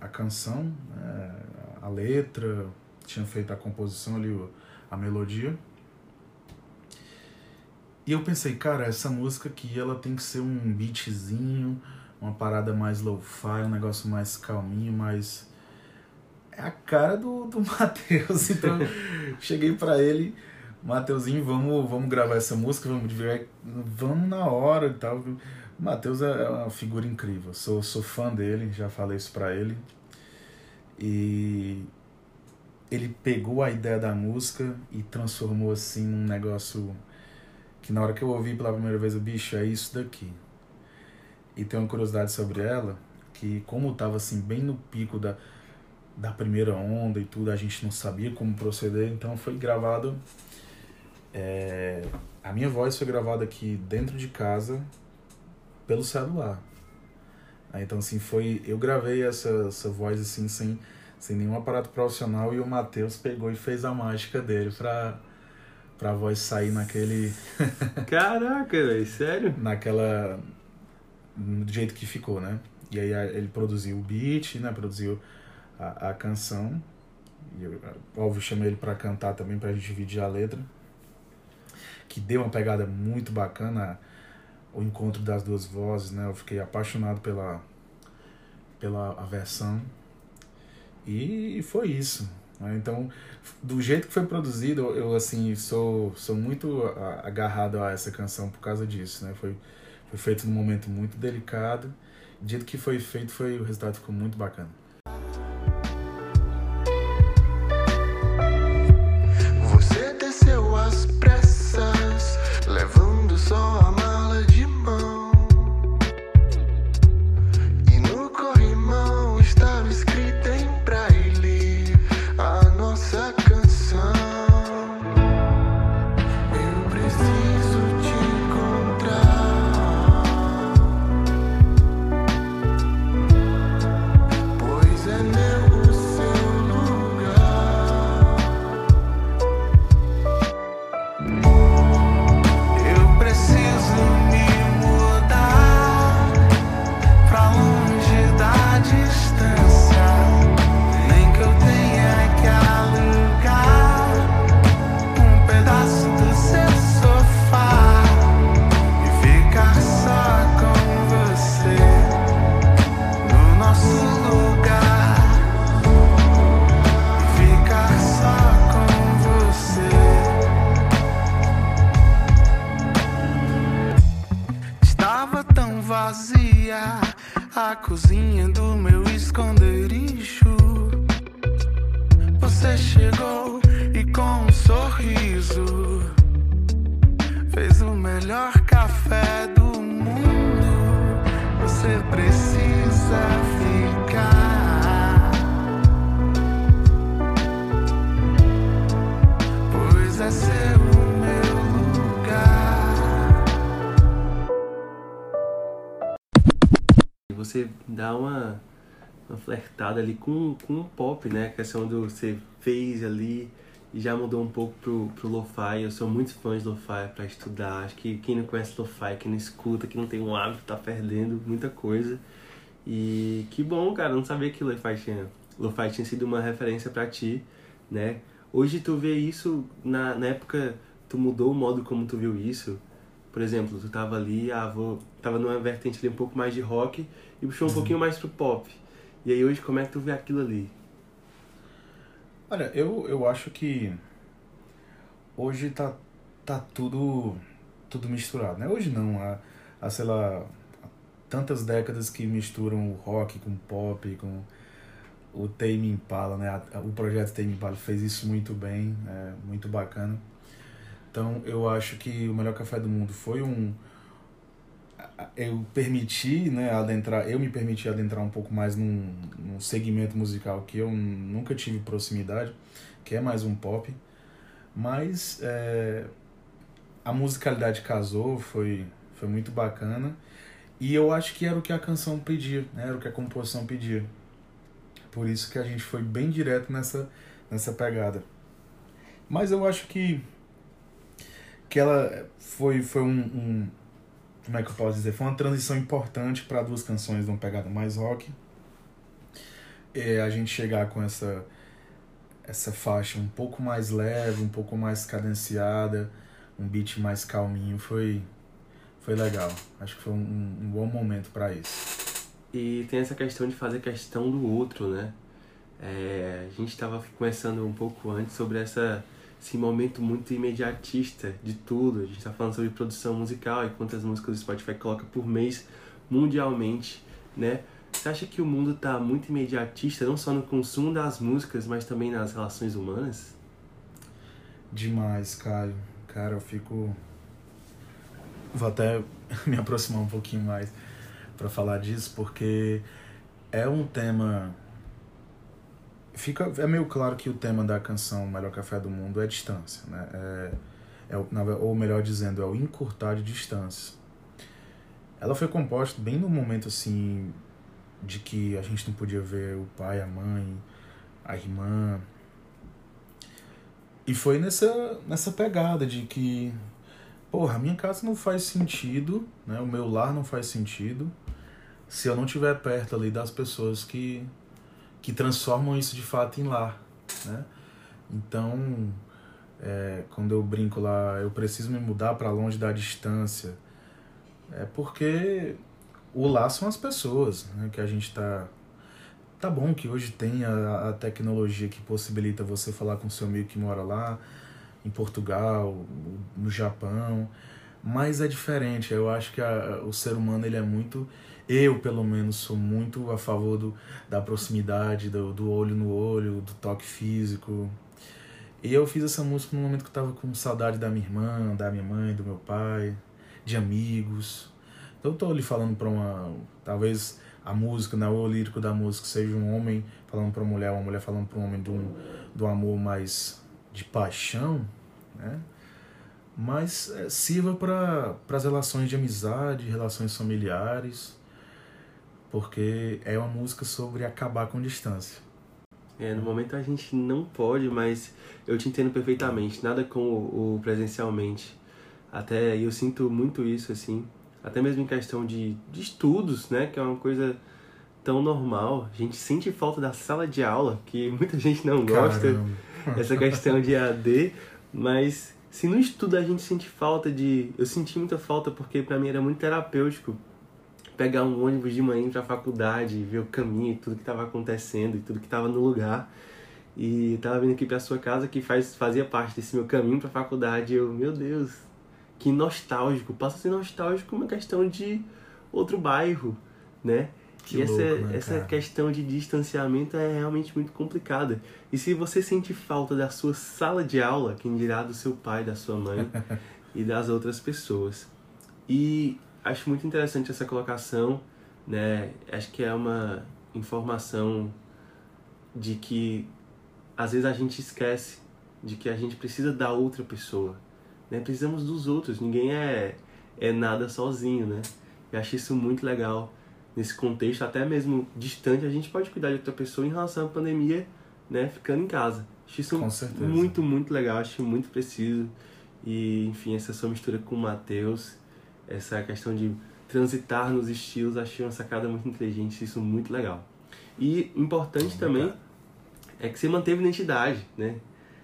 a canção, né? a letra, tinha feito a composição ali, a melodia. E eu pensei, cara, essa música aqui ela tem que ser um beatzinho, uma parada mais lo-fi, um negócio mais calminho, mais. É a cara do, do Matheus. Então cheguei para ele, Mateuzinho, vamos, vamos gravar essa música, vamos vamos na hora e tal. O Matheus é, é uma figura incrível, sou, sou fã dele, já falei isso pra ele. E ele pegou a ideia da música e transformou assim num negócio que na hora que eu ouvi pela primeira vez o bicho é isso daqui. E tem uma curiosidade sobre ela, que como tava assim bem no pico da, da primeira onda e tudo, a gente não sabia como proceder, então foi gravado é, a minha voz foi gravada aqui dentro de casa pelo celular. Então assim foi, eu gravei essa, essa voz assim sem sem nenhum aparato profissional e o Matheus pegou e fez a mágica dele pra pra voz sair naquele. Caraca, velho, sério? Naquela. Do jeito que ficou, né? E aí ele produziu o beat, né? Produziu a, a canção. E eu, óbvio, chamei ele para cantar também, pra gente dividir a letra. Que deu uma pegada muito bacana o encontro das duas vozes, né? Eu fiquei apaixonado pela, pela a versão. E foi isso. Né? Então, do jeito que foi produzido, eu assim sou sou muito agarrado a essa canção por causa disso, né? Foi foi feito num momento muito delicado. Do jeito que foi feito, foi o resultado ficou muito bacana. Você dá uma, uma flertada ali com, com o pop, né? A questão do você fez ali e já mudou um pouco pro, pro lo-fi. Eu sou muito fã de lo-fi para estudar. Acho que quem não conhece lo-fi, quem não escuta, quem não tem um hábito, tá perdendo muita coisa. E que bom, cara, não sabia que lo-fi tinha, lo-fi tinha sido uma referência para ti, né? Hoje tu vê isso, na, na época tu mudou o modo como tu viu isso, por exemplo, tu tava ali, ah, vou, tava numa vertente ali um pouco mais de rock e puxou um uhum. pouquinho mais pro pop. E aí hoje como é que tu vê aquilo ali? Olha, eu, eu acho que hoje tá, tá tudo, tudo misturado, né? Hoje não, há, há, sei lá, tantas décadas que misturam o rock com o pop, com o Tame Impala, né? O projeto Tame Impala fez isso muito bem, é muito bacana. Então eu acho que o melhor café do mundo foi um eu permiti, né, adentrar, eu me permiti adentrar um pouco mais num, num segmento musical que eu nunca tive proximidade, que é mais um pop, mas é, a musicalidade casou, foi, foi muito bacana, e eu acho que era o que a canção pedia, né, era o que a composição pedia. Por isso que a gente foi bem direto nessa, nessa pegada. Mas eu acho que, que ela foi, foi um, um como é que eu posso dizer? Foi uma transição importante para duas canções de uma pegada mais rock. É, a gente chegar com essa essa faixa um pouco mais leve, um pouco mais cadenciada, um beat mais calminho, foi foi legal. Acho que foi um, um bom momento para isso. E tem essa questão de fazer questão do outro, né? É, a gente estava conversando um pouco antes sobre essa esse momento muito imediatista de tudo. A gente está falando sobre produção musical e quantas músicas o Spotify coloca por mês mundialmente, né? Você acha que o mundo está muito imediatista, não só no consumo das músicas, mas também nas relações humanas? Demais, Caio. Cara, eu fico. Vou até me aproximar um pouquinho mais para falar disso, porque é um tema fica é meio claro que o tema da canção Melhor Café do Mundo é distância, né? É, é, ou melhor dizendo, é o encurtar de distância. Ela foi composta bem no momento assim de que a gente não podia ver o pai, a mãe, a irmã. E foi nessa, nessa pegada de que, porra, a minha casa não faz sentido, né? O meu lar não faz sentido se eu não estiver perto ali das pessoas que que transformam isso de fato em lar, né? Então, é, quando eu brinco lá, eu preciso me mudar para longe da distância, é porque o lar são as pessoas, né? Que a gente tá tá bom que hoje tem a, a tecnologia que possibilita você falar com seu amigo que mora lá em Portugal, no Japão, mas é diferente. Eu acho que a, o ser humano ele é muito eu, pelo menos, sou muito a favor do, da proximidade, do, do olho no olho, do toque físico. E eu fiz essa música no momento que eu tava com saudade da minha irmã, da minha mãe, do meu pai, de amigos. Então eu tô ali falando para uma. Talvez a música, né, o lírico da música seja um homem falando para uma mulher, uma mulher falando para um homem de um amor mais de paixão, né? Mas é, sirva para as relações de amizade, relações familiares porque é uma música sobre acabar com distância. É, no momento a gente não pode, mas eu te entendo perfeitamente, nada com o, o presencialmente. Até eu sinto muito isso, assim, até mesmo em questão de, de estudos, né, que é uma coisa tão normal. A gente sente falta da sala de aula, que muita gente não gosta, Caramba. essa questão de AD, mas se no estudo a gente sente falta de. Eu senti muita falta porque para mim era muito terapêutico pegar um ônibus de manhã para a faculdade, ver o caminho, tudo que estava acontecendo e tudo que estava no lugar. E estava vindo aqui para sua casa que faz, fazia parte desse meu caminho para a faculdade. Eu, meu Deus, que nostálgico. Passa a ser nostálgico uma questão de outro bairro, né? Que e louco, essa, né, essa questão de distanciamento é realmente muito complicada. E se você sente falta da sua sala de aula, quem dirá do seu pai, da sua mãe e das outras pessoas. E acho muito interessante essa colocação, né? Acho que é uma informação de que às vezes a gente esquece de que a gente precisa da outra pessoa, né? Precisamos dos outros, ninguém é é nada sozinho, né? Eu acho isso muito legal nesse contexto, até mesmo distante, a gente pode cuidar de outra pessoa em relação à pandemia, né? Ficando em casa. Acho isso muito, muito legal, acho muito preciso. E, enfim, essa sua mistura com o Matheus essa questão de transitar nos estilos, achei uma sacada muito inteligente, isso muito legal. E importante também é que você manteve identidade, né?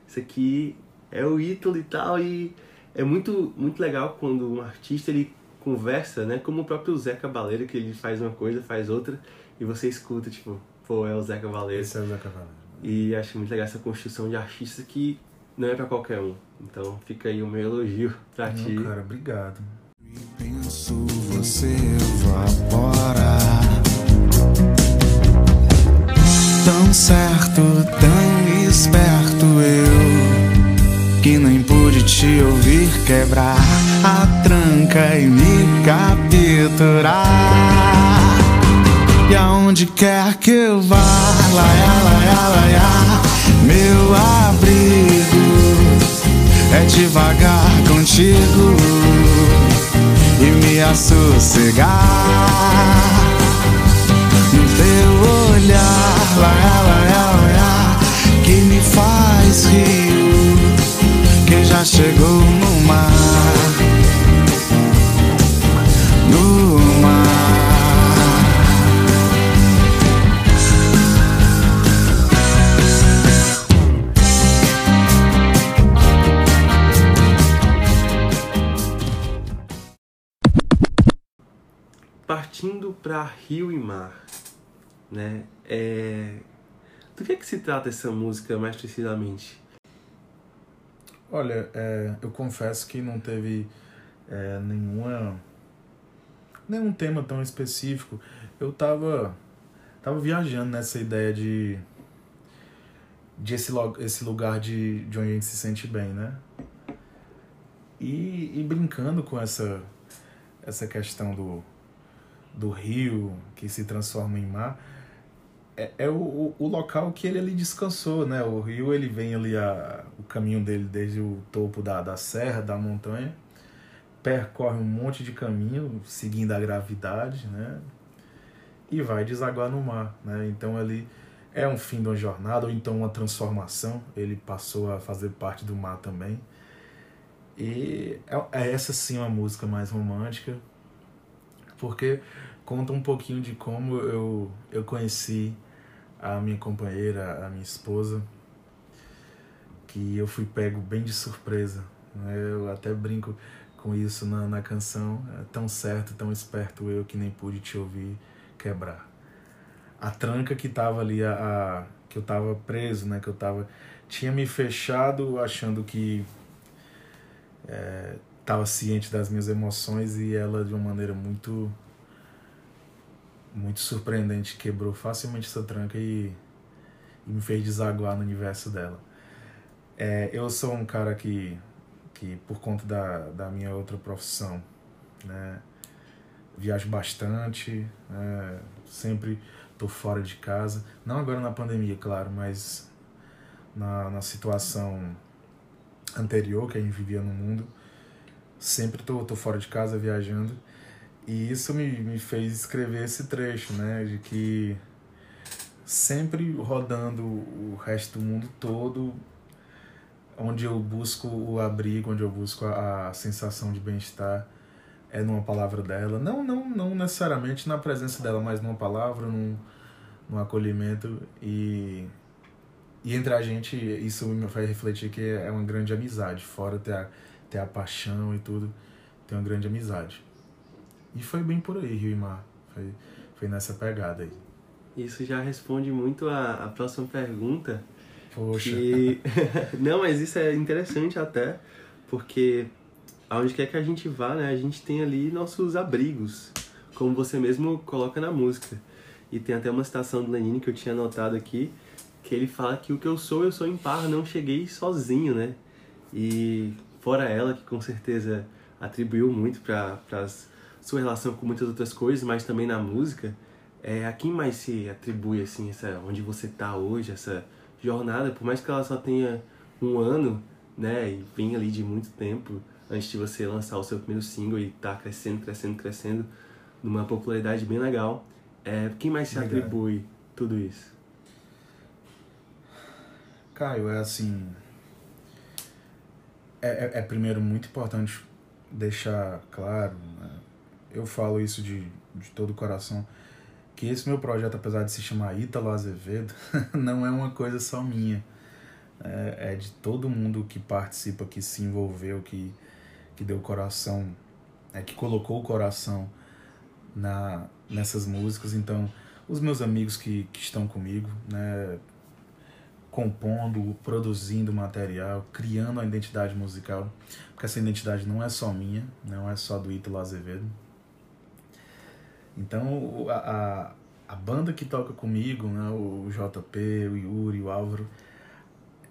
Isso aqui é o Ítalo e tal, e é muito, muito legal quando um artista ele conversa, né? Como o próprio Zé Cabaleiro, que ele faz uma coisa, faz outra, e você escuta, tipo, pô, é o Zé Cabaleiro. Esse é o Zé Cabaleiro. E acho muito legal essa construção de artista que não é para qualquer um. Então fica aí o meu elogio pra Não, ti. cara, obrigado. Penso você evapora. Tão certo, tão esperto eu Que nem pude te ouvir quebrar a tranca e me capturar. E aonde quer que eu vá, laia, laia, laia Meu abrigo é devagar contigo e me assossegar no teu olhar, laia, laia, laia, que me faz rir. Quem já chegou no mar, Partindo para Rio e Mar, né? É... Do que é que se trata essa música mais precisamente? Olha, é, eu confesso que não teve é, nenhuma nenhum tema tão específico. Eu tava tava viajando nessa ideia de de esse, esse lugar de, de onde a gente se sente bem, né? E, e brincando com essa essa questão do do rio que se transforma em mar é, é o, o, local que ele ali descansou, né? O rio ele vem ali a, o caminho dele desde o topo da, da serra, da montanha, percorre um monte de caminho seguindo a gravidade, né? E vai desaguar no mar, né? Então ali é um fim de uma jornada ou então uma transformação. Ele passou a fazer parte do mar também. E é, é essa sim uma música mais romântica, porque conta um pouquinho de como eu, eu conheci a minha companheira, a minha esposa, que eu fui pego bem de surpresa. né? Eu até brinco com isso na, na canção. É tão certo, tão esperto eu que nem pude te ouvir quebrar. A tranca que tava ali, a, a- que eu tava preso, né? Que eu tava. Tinha me fechado achando que é, tava ciente das minhas emoções e ela de uma maneira muito muito surpreendente quebrou facilmente essa tranca e, e me fez desaguar no universo dela. É, eu sou um cara que, que por conta da, da minha outra profissão, né, viajo bastante, né, sempre tô fora de casa. Não agora na pandemia, claro, mas na, na situação anterior que a gente vivia no mundo, sempre tô, tô fora de casa viajando. E isso me, me fez escrever esse trecho, né? De que sempre rodando o resto do mundo todo, onde eu busco o abrigo, onde eu busco a, a sensação de bem-estar, é numa palavra dela. Não, não, não necessariamente na presença dela, mas numa palavra, num, num acolhimento. E, e entre a gente, isso me faz refletir que é uma grande amizade. Fora ter a, ter a paixão e tudo, tem uma grande amizade. E foi bem por aí, Rio e Mar. Foi, foi nessa pegada aí. Isso já responde muito a, a próxima pergunta. Poxa. Que... Não, mas isso é interessante até, porque aonde quer que a gente vá, né, a gente tem ali nossos abrigos, como você mesmo coloca na música. E tem até uma citação do Lenine que eu tinha anotado aqui, que ele fala que o que eu sou, eu sou em par, não cheguei sozinho, né? E fora ela, que com certeza atribuiu muito para sua relação com muitas outras coisas, mas também na música, é, a quem mais se atribui, assim, essa, onde você tá hoje, essa jornada, por mais que ela só tenha um ano, né, e vem ali de muito tempo antes de você lançar o seu primeiro single e tá crescendo, crescendo, crescendo, numa popularidade bem legal, é, quem mais se Obrigado. atribui tudo isso? Caio, é assim. É, é, é primeiro muito importante deixar claro, né? eu falo isso de, de todo o coração, que esse meu projeto, apesar de se chamar Ítalo Azevedo, não é uma coisa só minha. É, é de todo mundo que participa, que se envolveu, que, que deu coração, é, que colocou o coração na, nessas músicas. Então, os meus amigos que, que estão comigo, né? Compondo, produzindo material, criando a identidade musical, porque essa identidade não é só minha, não é só do Ítalo Azevedo. Então, a, a, a banda que toca comigo, né, o JP, o Yuri, o Álvaro,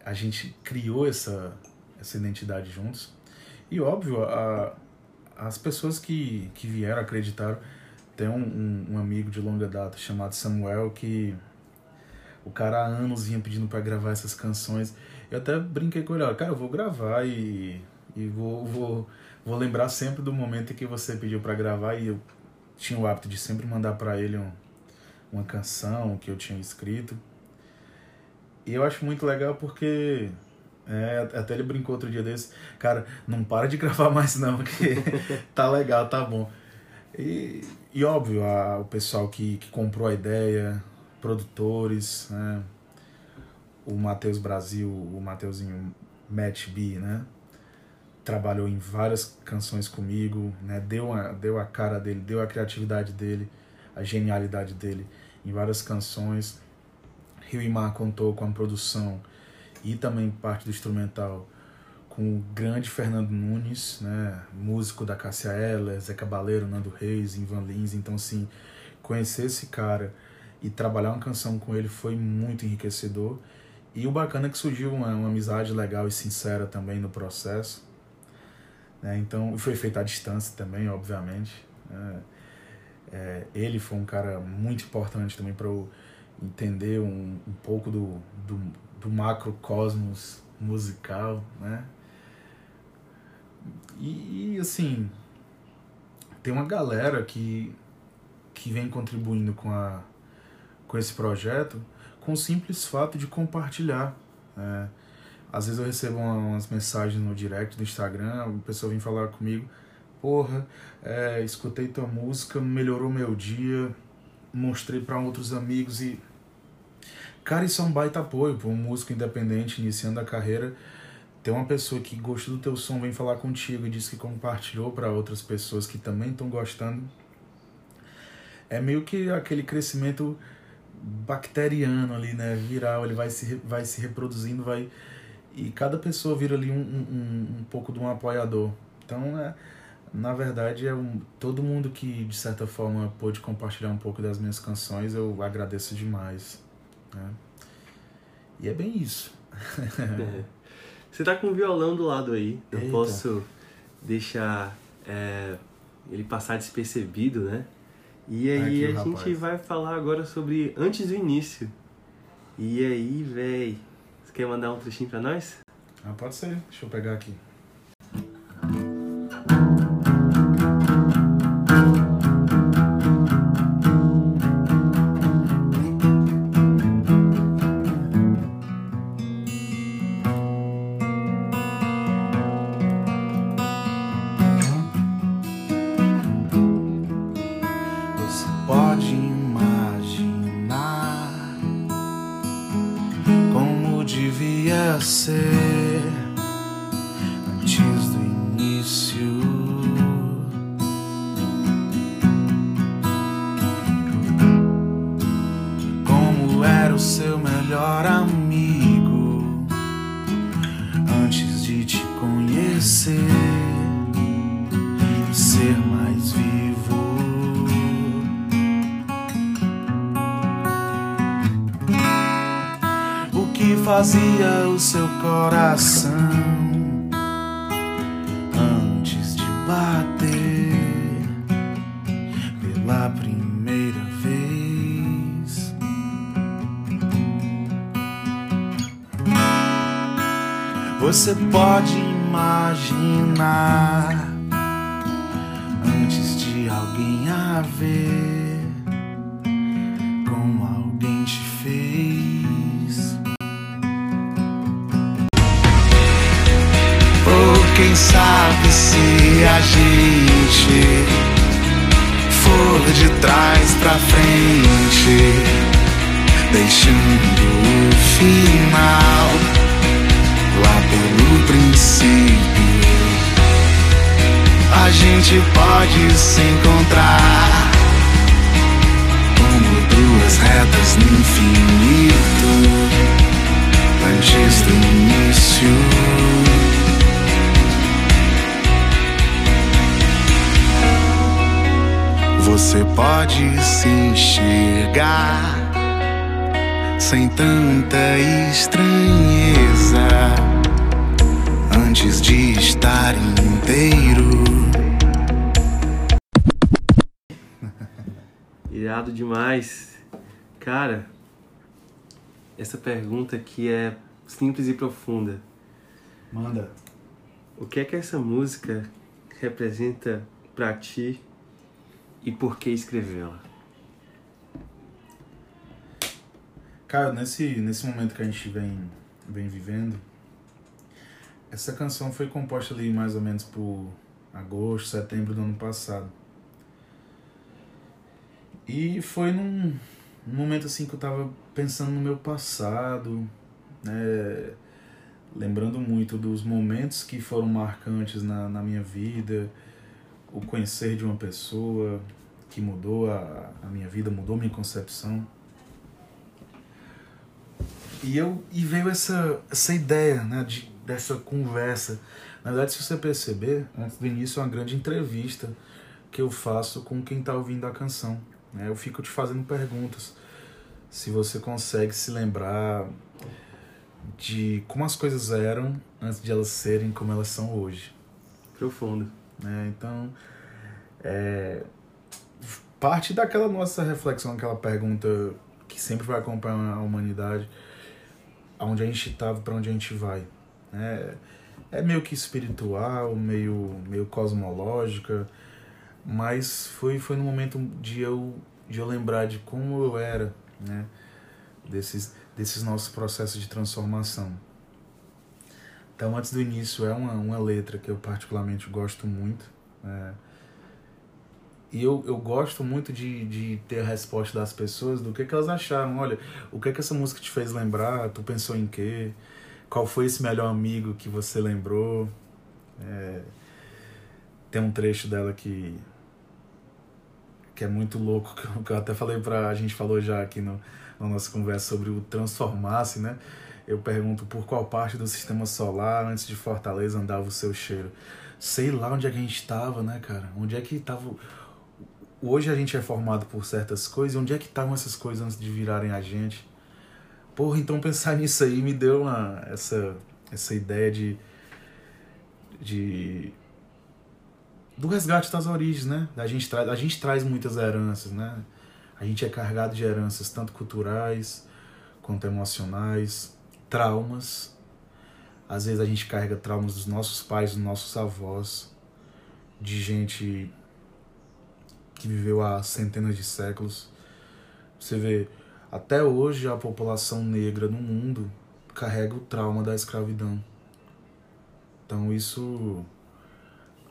a gente criou essa, essa identidade juntos. E óbvio, a, as pessoas que, que vieram, acreditaram. Tem um, um, um amigo de longa data chamado Samuel que o cara há anos vinha pedindo para gravar essas canções. Eu até brinquei com ele, ó, cara, eu vou gravar e, e vou, vou, vou lembrar sempre do momento em que você pediu para gravar e eu tinha o hábito de sempre mandar para ele um, uma canção que eu tinha escrito. E eu acho muito legal porque é, até ele brincou outro dia desse, cara, não para de gravar mais não, que tá legal, tá bom. E, e óbvio, a, o pessoal que, que comprou a ideia, produtores, né? O Matheus Brasil, o Mateuzinho Matt B, né? Trabalhou em várias canções comigo, né? Deu a, deu a cara dele, deu a criatividade dele, a genialidade dele em várias canções. Rio e Mar contou com a produção e também parte do instrumental com o grande Fernando Nunes, né, músico da Cássia Eller, Zé Cabaleiro, Nando Reis, Ivan Lins, então assim, conhecer esse cara e trabalhar uma canção com ele foi muito enriquecedor. E o bacana é que surgiu uma, uma amizade legal e sincera também no processo. Né? Então, foi feita à distância também, obviamente. Né? É, ele foi um cara muito importante também para eu entender um, um pouco do, do, do macrocosmos musical, né? E, e, assim, tem uma galera que, que vem contribuindo com, a, com esse projeto com o simples fato de compartilhar. Né? Às vezes eu recebo umas mensagens no direct do Instagram, a pessoa vem falar comigo, porra, é, escutei tua música, melhorou meu dia, mostrei para outros amigos e Cara, isso é um baita apoio para um músico independente iniciando a carreira. Ter uma pessoa que gostou do teu som, vem falar contigo e diz que compartilhou para outras pessoas que também estão gostando. É meio que aquele crescimento bacteriano ali, né? Viral, ele vai se, vai se reproduzindo, vai. E cada pessoa vira ali um, um, um pouco de um apoiador. Então, é, na verdade, é um, todo mundo que de certa forma pôde compartilhar um pouco das minhas canções, eu agradeço demais. Né? E é bem isso. é. Você tá com o violão do lado aí, eu Eita. posso deixar é, ele passar despercebido, né? E aí Aqui, a rapaz. gente vai falar agora sobre antes do início. E aí, véi, você quer mandar um trechinho pra nós? Ah, pode ser. Deixa eu pegar aqui. Fazia o seu coração antes de bater pela primeira vez. Você pode imaginar antes de alguém a ver. Quem sabe se a gente for de trás pra frente, deixando o final lá pelo princípio, a gente pode se encontrar como duas retas no infinito antes do início. Você pode se enxergar sem tanta estranheza antes de estar inteiro. Irado demais. Cara, essa pergunta aqui é simples e profunda. Manda. O que é que essa música representa pra ti e por que escrevê-la? Cara, nesse, nesse momento que a gente vem, vem vivendo, essa canção foi composta ali mais ou menos por agosto, setembro do ano passado. E foi num, num momento assim que eu tava pensando no meu passado, né? Lembrando muito dos momentos que foram marcantes na, na minha vida, o conhecer de uma pessoa que mudou a, a minha vida, mudou minha concepção. E, eu, e veio essa, essa ideia né, de, dessa conversa. Na verdade, se você perceber, antes do início é uma grande entrevista que eu faço com quem está ouvindo a canção. Né? Eu fico te fazendo perguntas. Se você consegue se lembrar de como as coisas eram antes de elas serem como elas são hoje. Profundo. Né? Então, é, parte daquela nossa reflexão, aquela pergunta que sempre vai acompanhar a humanidade, aonde a gente estava, para onde a gente vai. É, é meio que espiritual, meio, meio cosmológica, mas foi, foi no momento de eu, de eu lembrar de como eu era, né? desses, desses nossos processos de transformação. Então, antes do início, é uma, uma letra que eu particularmente gosto muito. Né? E eu, eu gosto muito de, de ter a resposta das pessoas do que, que elas acharam. Olha, o que que essa música te fez lembrar? Tu pensou em quê? Qual foi esse melhor amigo que você lembrou? É, tem um trecho dela que que é muito louco, que eu até falei pra. A gente falou já aqui no, na nossa conversa sobre o transformar-se, né? Eu pergunto por qual parte do sistema solar, antes de Fortaleza, andava o seu cheiro. Sei lá onde é que a gente estava, né, cara? Onde é que estava. Hoje a gente é formado por certas coisas, onde é que estavam essas coisas antes de virarem a gente? Porra, então pensar nisso aí me deu uma, essa, essa ideia de. de do resgate das origens, né? A gente, traz, a gente traz muitas heranças, né? A gente é carregado de heranças tanto culturais quanto emocionais, traumas. Às vezes a gente carrega traumas dos nossos pais, dos nossos avós, de gente que viveu há centenas de séculos. Você vê, até hoje a população negra no mundo carrega o trauma da escravidão. Então isso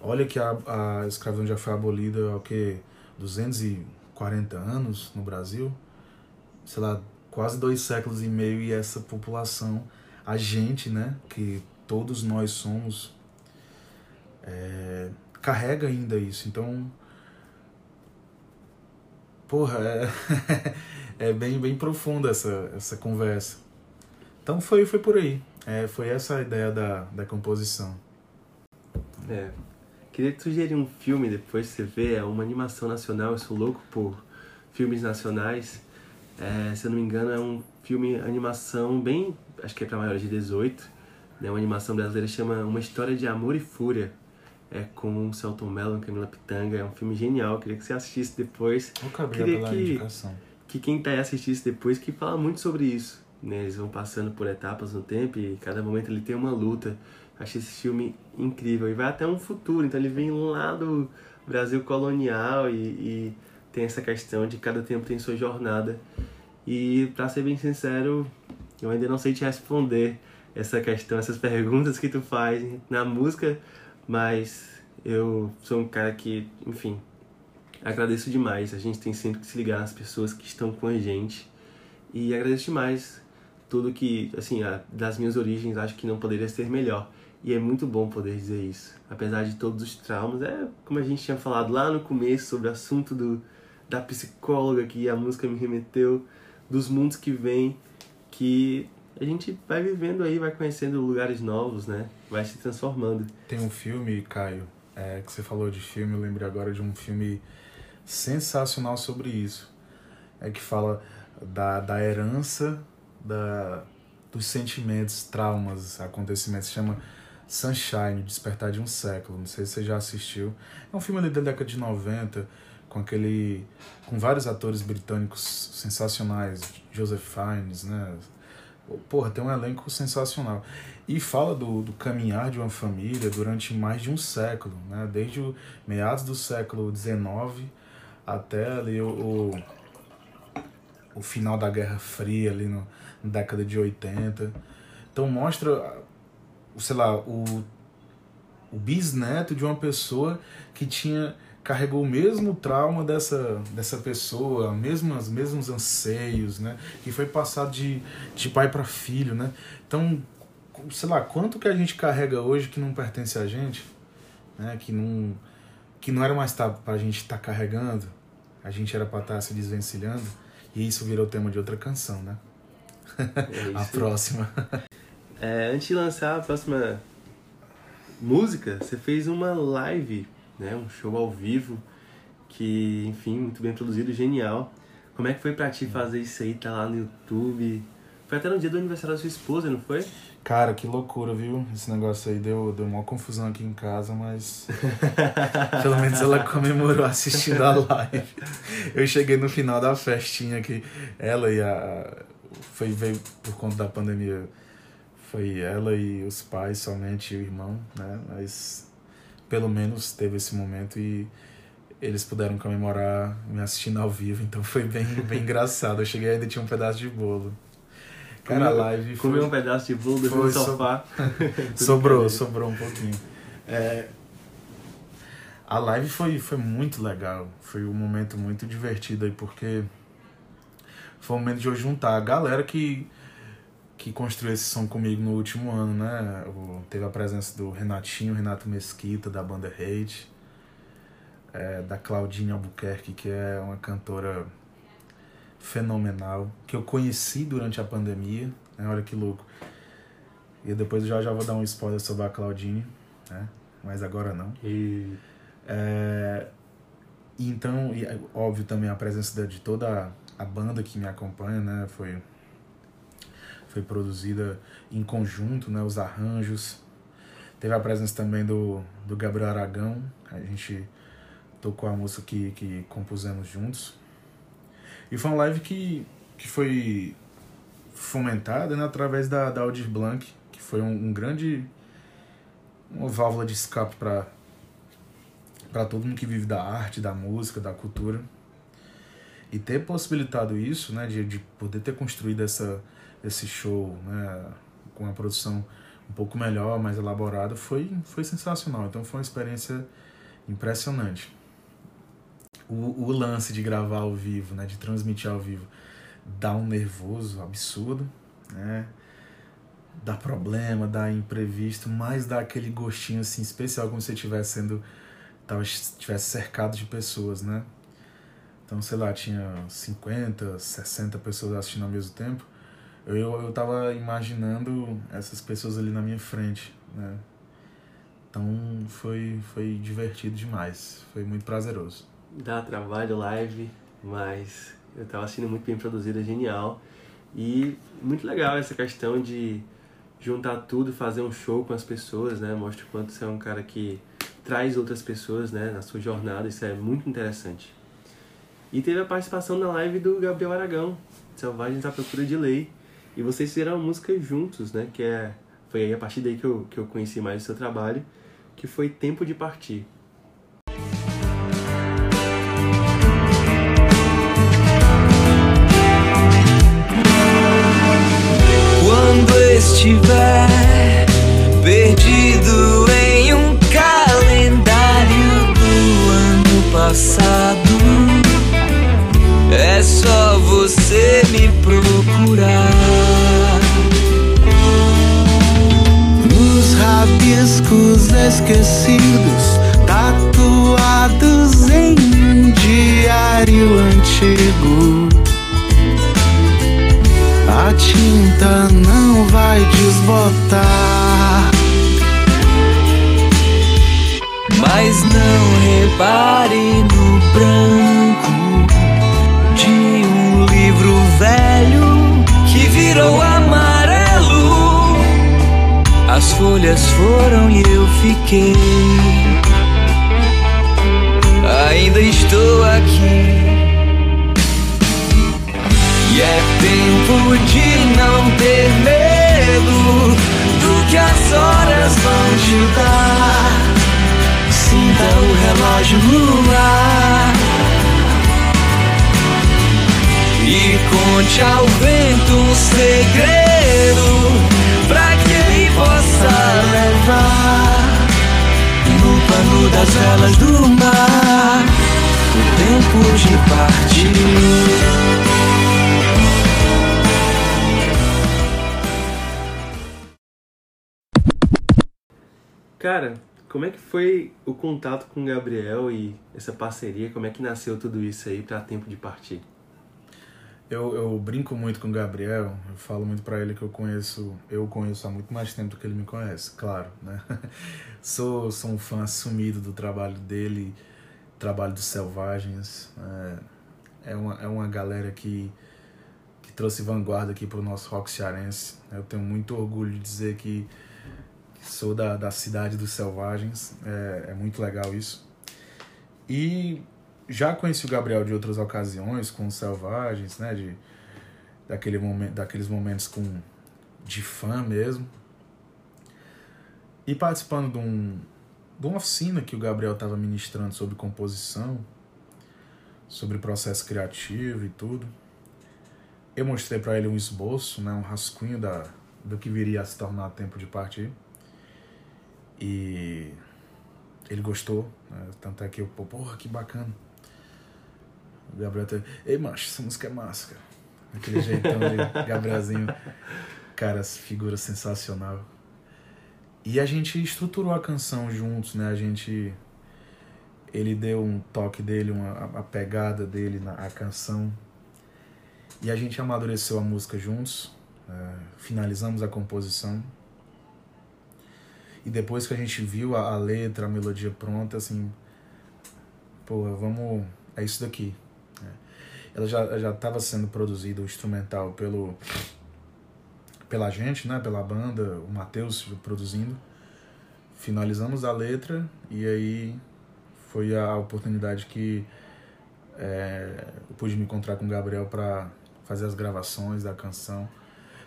Olha que a, a escravidão já foi abolida há o que 240 anos no Brasil, sei lá, quase dois séculos e meio e essa população, a gente, né, que todos nós somos, é, carrega ainda isso. Então, porra, é, é bem, bem profunda essa, essa conversa. Então foi, foi por aí. É, foi essa a ideia da, da composição. É, Queria te sugerir um filme depois você vê, é uma animação nacional, eu sou louco por filmes nacionais. É, se eu não me engano, é um filme animação bem, acho que é para maiores de 18, né? Uma animação brasileira chama Uma História de Amor e Fúria. É com o Celton Mello, Camila Pitanga, é um filme genial, queria que você assistisse depois. Nunca queria pela que, indicação. que quem tá aí assistisse depois, que fala muito sobre isso. Né? Eles vão passando por etapas no tempo e cada momento ele tem uma luta. Achei esse filme incrível e vai até um futuro, então ele vem lá do Brasil colonial e, e tem essa questão de cada tempo tem sua jornada. E para ser bem sincero, eu ainda não sei te responder essa questão, essas perguntas que tu faz na música, mas eu sou um cara que, enfim, agradeço demais. A gente tem sempre que se ligar às pessoas que estão com a gente e agradeço demais tudo que, assim, das minhas origens, acho que não poderia ser melhor. E é muito bom poder dizer isso. Apesar de todos os traumas, é como a gente tinha falado lá no começo sobre o assunto do, da psicóloga que a música me remeteu, dos mundos que vem, que a gente vai vivendo aí, vai conhecendo lugares novos, né? Vai se transformando. Tem um filme, Caio, é, que você falou de filme, eu lembrei agora de um filme sensacional sobre isso. É que fala da, da herança da, dos sentimentos, traumas, acontecimentos. Se chama Sunshine, Despertar de um Século. Não sei se você já assistiu. É um filme ali da década de 90, com aquele. com vários atores britânicos sensacionais. Joseph Fiennes, né? Porra, tem um elenco sensacional. E fala do, do caminhar de uma família durante mais de um século, né? Desde o meados do século XIX até ali o, o, o final da Guerra Fria, ali no, na década de 80. Então mostra, sei lá, o, o bisneto de uma pessoa que tinha carregou o mesmo trauma dessa, dessa pessoa, mesmos, mesmos anseios, né? Que foi passado de, de pai para filho, né? Então, sei lá, quanto que a gente carrega hoje que não pertence a gente, né? Que não, que não era mais para a gente estar tá carregando, a gente era para estar tá se desvencilhando, e isso virou tema de outra canção, né? É a próxima. É, antes de lançar a próxima música, você fez uma live né? Um show ao vivo que, enfim, muito bem produzido, genial. Como é que foi pra ti fazer isso aí, tá lá no YouTube? Foi até no dia do aniversário da sua esposa, não foi? Cara, que loucura, viu? Esse negócio aí deu, deu uma confusão aqui em casa, mas. Pelo menos ela comemorou assistindo a live. Eu cheguei no final da festinha que ela e a. Foi, veio por conta da pandemia. Foi ela e os pais somente, e o irmão, né? Mas pelo menos teve esse momento e eles puderam comemorar me assistindo ao vivo, então foi bem, bem engraçado. Eu cheguei e ainda tinha um pedaço de bolo. Cara, a live foi... Comeu um pedaço de bolo no sofá. sobrou, sobrou um pouquinho. É... A live foi, foi muito legal. Foi um momento muito divertido aí, porque foi um momento de eu juntar a galera que que construiu esse som comigo no último ano, né? Teve a presença do Renatinho, Renato Mesquita, da banda Hate, é, da Claudinha Albuquerque, que é uma cantora fenomenal, que eu conheci durante a pandemia, né? Olha que louco. E depois já, já vou dar um spoiler sobre a Claudine, né? Mas agora não. E... É, então, e, óbvio também a presença de toda a banda que me acompanha, né? Foi foi produzida em conjunto, né, os arranjos. Teve a presença também do, do Gabriel Aragão, a gente tocou a música que, que compusemos juntos. E foi uma live que, que foi fomentada né, através da, da Audir Blanc, que foi um, um grande. uma válvula de escape para para todo mundo que vive da arte, da música, da cultura. E ter possibilitado isso, né, de, de poder ter construído essa, esse show, né, com a produção um pouco melhor, mais elaborada, foi, foi sensacional. Então foi uma experiência impressionante. O, o lance de gravar ao vivo, né, de transmitir ao vivo, dá um nervoso absurdo, né? Dá problema, dá imprevisto, mas dá aquele gostinho assim especial como se estivesse sendo estivesse cercado de pessoas, né? Então, sei lá, tinha 50, 60 pessoas assistindo ao mesmo tempo eu, eu tava imaginando essas pessoas ali na minha frente, né? Então foi, foi divertido demais, foi muito prazeroso. Dá trabalho live, mas eu tava assistindo muito bem produzido, é genial. E muito legal essa questão de juntar tudo, fazer um show com as pessoas, né? Mostra o quanto você é um cara que traz outras pessoas, né, na sua jornada, isso é muito interessante. E teve a participação na live do Gabriel Aragão, Selvagens à Procura de Lei, e vocês fizeram uma música juntos, né? Que é, foi aí a partir daí que eu, que eu conheci mais o seu trabalho, que foi Tempo de Partir. Quando estiver perdido esquecidos, tatuados em um diário antigo. A a tinta não vai desbotar. Mas não repare no branco de um livro velho que virou amarelo. As folhas foram e eu fiquei. Ainda estou aqui. E é tempo de não ter medo do que as horas vão te dar. Sinta o relógio no ar E conte ao vento um segredo levar No pano das velas do mar O tempo de partir Cara, como é que foi o contato com o Gabriel e essa parceria? Como é que nasceu tudo isso aí para tempo de partir? Eu, eu brinco muito com o Gabriel, eu falo muito para ele que eu conheço, eu conheço há muito mais tempo do que ele me conhece, claro, né? Sou, sou um fã assumido do trabalho dele, trabalho dos Selvagens. É, é, uma, é uma galera que, que trouxe vanguarda aqui pro nosso rock cearense. Eu tenho muito orgulho de dizer que sou da, da cidade dos Selvagens, é, é muito legal isso. E já conheci o Gabriel de outras ocasiões com os Selvagens, né, de, daquele momento, daqueles momentos com, de fã mesmo. E participando de, um, de uma oficina que o Gabriel estava ministrando sobre composição, sobre processo criativo e tudo. Eu mostrei para ele um esboço, né, um rascunho da, do que viria a se tornar Tempo de Partir. E ele gostou, né? tanto é que eu, porra, que bacana. O Gabriel até, ei macho, essa música é massa, cara. Aquele jeitão de Gabrielzinho, cara, figura sensacional. E a gente estruturou a canção juntos, né? A gente. Ele deu um toque dele, uma, a pegada dele na a canção. E a gente amadureceu a música juntos. É, finalizamos a composição. E depois que a gente viu a, a letra, a melodia pronta, assim, pô, vamos, é isso daqui. Ela já já estava sendo produzida o instrumental pelo pela gente, né, pela banda, o Matheus produzindo. Finalizamos a letra e aí foi a oportunidade que é, eu pude me encontrar com o Gabriel para fazer as gravações da canção.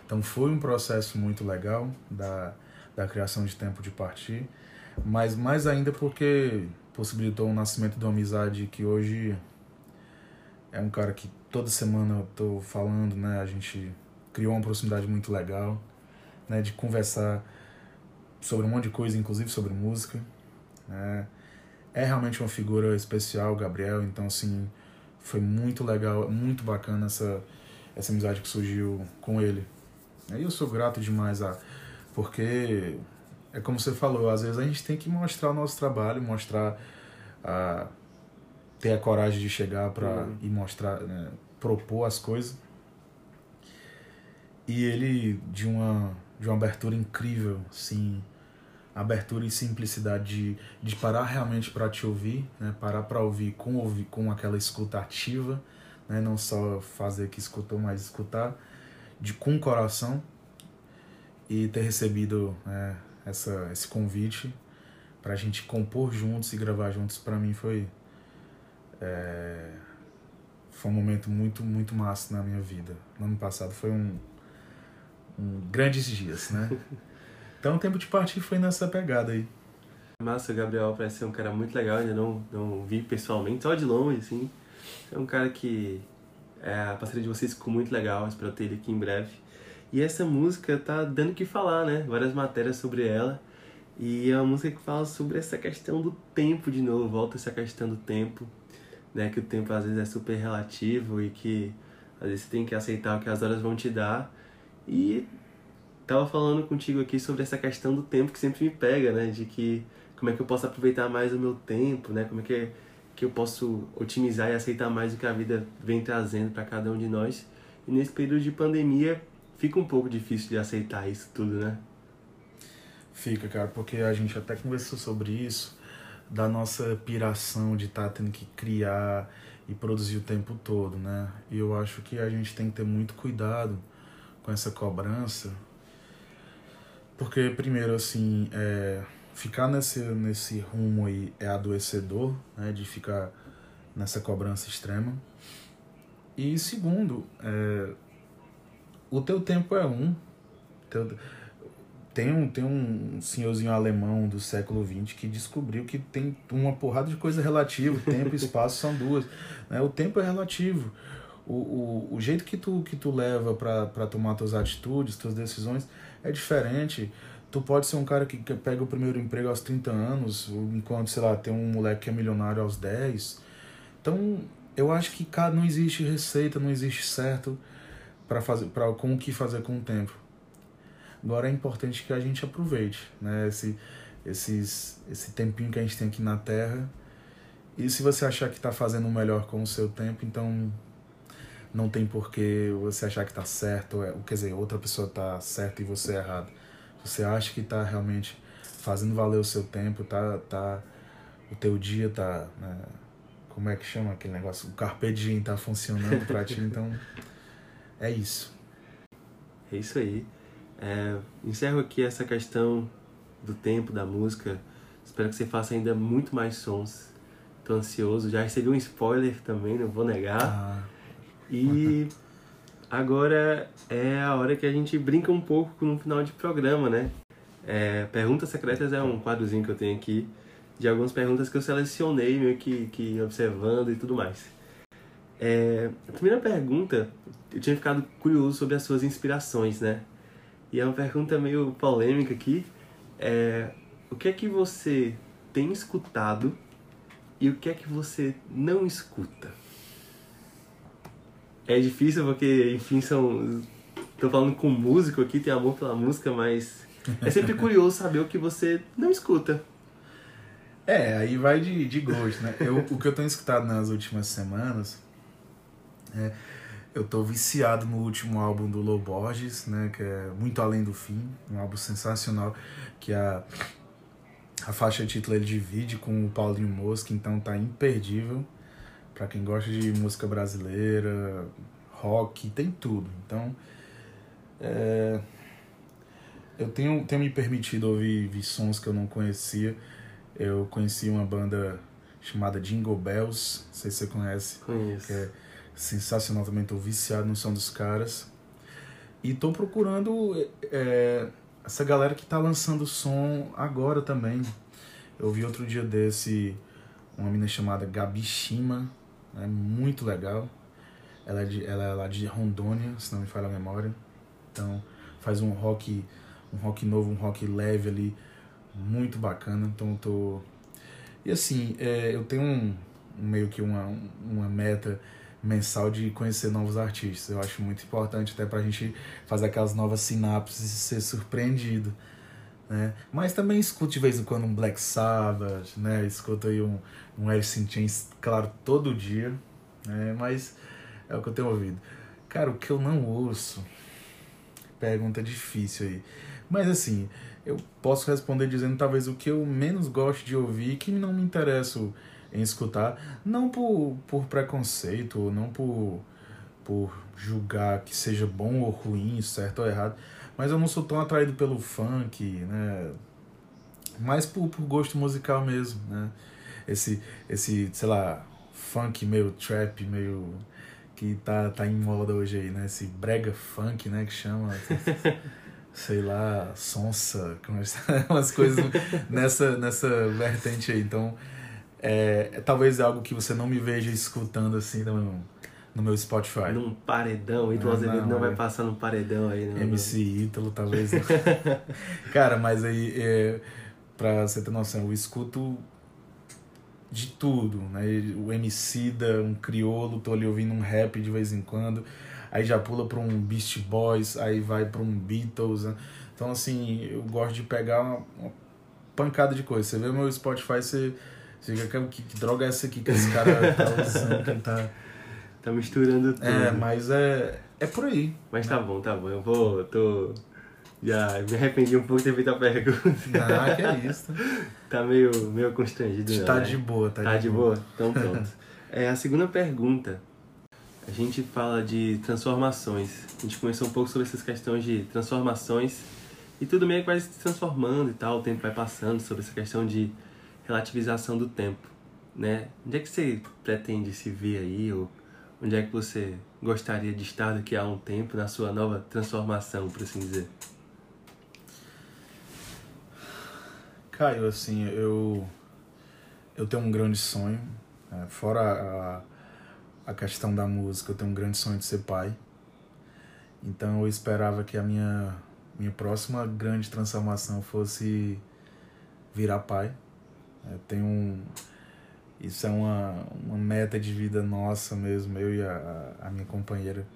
Então foi um processo muito legal da da criação de Tempo de Partir, mas mais ainda porque possibilitou o nascimento de uma amizade que hoje é um cara que toda semana eu tô falando, né? A gente criou uma proximidade muito legal, né? De conversar sobre um monte de coisa, inclusive sobre música, né? É realmente uma figura especial, Gabriel, então assim, foi muito legal, muito bacana essa, essa amizade que surgiu com ele. E eu sou grato demais a porque é como você falou, às vezes a gente tem que mostrar o nosso trabalho, mostrar a ter a coragem de chegar para uhum. e mostrar, né, propor as coisas. E ele de uma de uma abertura incrível, sim, abertura e simplicidade de, de parar realmente para te ouvir, né, parar para ouvir com ouvir com aquela escuta ativa, né, não só fazer que escutou, mas escutar de com o coração e ter recebido é, essa, esse convite para a gente compor juntos e gravar juntos para mim foi é, foi um momento muito muito massa na minha vida. No ano passado foi um, um grandes dias né? Então o tempo de partir foi nessa pegada aí. Massa o Gabriel parece ser um cara muito legal ainda não não vi pessoalmente só de longe assim. É um cara que é, a parceria de vocês ficou muito legal espero ter ele aqui em breve. E essa música tá dando o que falar, né? Várias matérias sobre ela. E é uma música que fala sobre essa questão do tempo de novo, volta essa questão do tempo, né? Que o tempo às vezes é super relativo e que às vezes você tem que aceitar o que as horas vão te dar. E tava falando contigo aqui sobre essa questão do tempo que sempre me pega, né? De que como é que eu posso aproveitar mais o meu tempo, né? Como é que, que eu posso otimizar e aceitar mais o que a vida vem trazendo para cada um de nós. E nesse período de pandemia, fica um pouco difícil de aceitar isso tudo, né? Fica, cara, porque a gente até conversou sobre isso, da nossa piração de estar tá tendo que criar e produzir o tempo todo, né? E eu acho que a gente tem que ter muito cuidado com essa cobrança, porque, primeiro, assim, é, ficar nesse, nesse rumo aí é adoecedor, né? De ficar nessa cobrança extrema. E, segundo, é, o teu tempo é um. Teu, tem um, tem um senhorzinho alemão do século XX que descobriu que tem uma porrada de coisa relativa. Tempo e espaço são duas. Né? O tempo é relativo. O, o, o jeito que tu, que tu leva para tomar tuas atitudes, tuas decisões, é diferente. Tu pode ser um cara que, que pega o primeiro emprego aos 30 anos, enquanto, sei lá, tem um moleque que é milionário aos 10. Então, eu acho que cara, não existe receita, não existe certo para fazer para com o que fazer com o tempo Agora é importante que a gente aproveite, né? Esse, esses, esse tempinho que a gente tem aqui na Terra. E se você achar que está fazendo o melhor com o seu tempo, então não tem por que você achar que está certo, é, quer dizer, outra pessoa está certa e você é errado. Você acha que está realmente fazendo valer o seu tempo, tá, tá, o teu dia tá, né, como é que chama aquele negócio? O carpe diem tá funcionando para ti, então é isso. É isso aí. É, encerro aqui essa questão do tempo da música. Espero que você faça ainda muito mais sons. Tô ansioso. Já recebi um spoiler também, não vou negar. Ah. E agora é a hora que a gente brinca um pouco no final de programa, né? É, perguntas secretas é um quadrozinho que eu tenho aqui de algumas perguntas que eu selecionei meio que, que observando e tudo mais. É, a primeira pergunta, eu tinha ficado curioso sobre as suas inspirações, né? E é uma pergunta meio polêmica aqui. É, o que é que você tem escutado e o que é que você não escuta? É difícil porque, enfim, são. Tô falando com músico aqui, tem amor pela música, mas é sempre curioso saber o que você não escuta. É, aí vai de, de gosto, né? Eu, o que eu tenho escutado nas últimas semanas é eu tô viciado no último álbum do Low Borges, né, que é Muito Além do Fim, um álbum sensacional, que a, a faixa título ele divide com o Paulinho Mosca, então tá imperdível para quem gosta de música brasileira, rock, tem tudo. Então, é, eu tenho, tenho me permitido ouvir, ouvir sons que eu não conhecia. Eu conheci uma banda chamada Jingle Bells, não sei se você conhece. Conheço. Que é, sensacional também, tô viciado no som dos caras. E tô procurando é, essa galera que tá lançando som agora também. Eu vi outro dia desse uma menina chamada Gabi Shima, é muito legal. Ela é, de, ela é lá de Rondônia, se não me falha a memória. Então faz um rock, um rock novo, um rock leve ali, muito bacana. Então eu tô. E assim, é, eu tenho um, meio que uma, uma meta mensal de conhecer novos artistas. Eu acho muito importante até pra gente fazer aquelas novas sinapses e ser surpreendido. Né? Mas também escuto de vez em quando um Black Sabbath, né? Escuto aí um, um Alice in Chains, claro, todo dia, né? Mas é o que eu tenho ouvido. Cara, o que eu não ouço, pergunta difícil aí. Mas assim, eu posso responder dizendo talvez o que eu menos gosto de ouvir, que não me interesso em escutar, não por, por preconceito, não por, por julgar que seja bom ou ruim, certo ou errado, mas eu não sou tão atraído pelo funk, né? Mais por, por gosto musical mesmo, né? Esse, esse, sei lá, funk meio trap, meio que tá, tá em moda hoje aí, né? Esse brega funk, né, que chama, sei lá, sonsa, umas coisas nessa, nessa vertente aí. Então, é, talvez é algo que você não me veja escutando assim no, no meu Spotify. Num paredão, Ítalo ah, Azevedo não, não vai é. passar num paredão aí, né? MC Ítalo, talvez. Cara, mas aí, é, pra você ter noção, eu escuto de tudo, né? O MC da um criolo, tô ali ouvindo um rap de vez em quando, aí já pula pra um Beast Boys, aí vai pra um Beatles. Né? Então, assim, eu gosto de pegar uma, uma pancada de coisa. Você vê o meu Spotify, você Fica, que, que droga é essa aqui que esse cara tá usando, que tá... Tá misturando tudo. É, mas é, É por aí. Mas tá bom, tá bom. Eu vou. Tô. Já me arrependi um pouco de ter feito a pergunta. Ah, que é isso. tá meio, meio constrangido. Tá né? de boa, tá, Tá de boa? Então pronto. É, a segunda pergunta. A gente fala de transformações. A gente começou um pouco sobre essas questões de transformações. E tudo meio que vai se transformando e tal, o tempo vai passando, sobre essa questão de relativização do tempo, né? Onde é que você pretende se ver aí, ou onde é que você gostaria de estar daqui a um tempo na sua nova transformação, por assim dizer? Caio, assim, eu eu tenho um grande sonho, né? fora a, a questão da música, eu tenho um grande sonho de ser pai. Então eu esperava que a minha minha próxima grande transformação fosse virar pai. Eu tenho um, isso é uma, uma meta de vida nossa mesmo, eu e a, a minha companheira,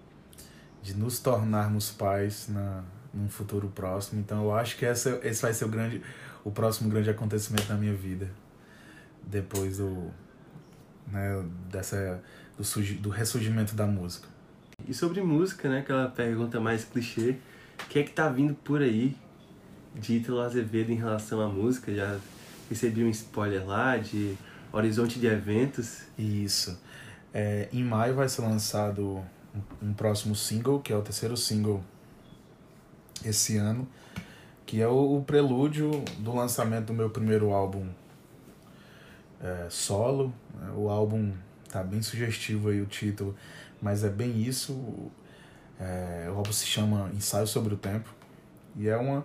de nos tornarmos pais na, num futuro próximo. Então eu acho que essa, esse vai ser o grande, o próximo grande acontecimento da minha vida, depois do, né, dessa, do, surgi, do ressurgimento da música. E sobre música, né, aquela pergunta mais clichê, o que é que tá vindo por aí de Ítalo Azevedo em relação à música? Já recebi um spoiler lá de horizonte de eventos. Isso. É, em maio vai ser lançado um, um, próximo single, que é o terceiro single esse ano, que é o, o prelúdio do lançamento do meu primeiro álbum é, solo. O álbum tá bem sugestivo aí o título, mas é bem isso. É, o álbum se chama Ensaio sobre o Tempo e é uma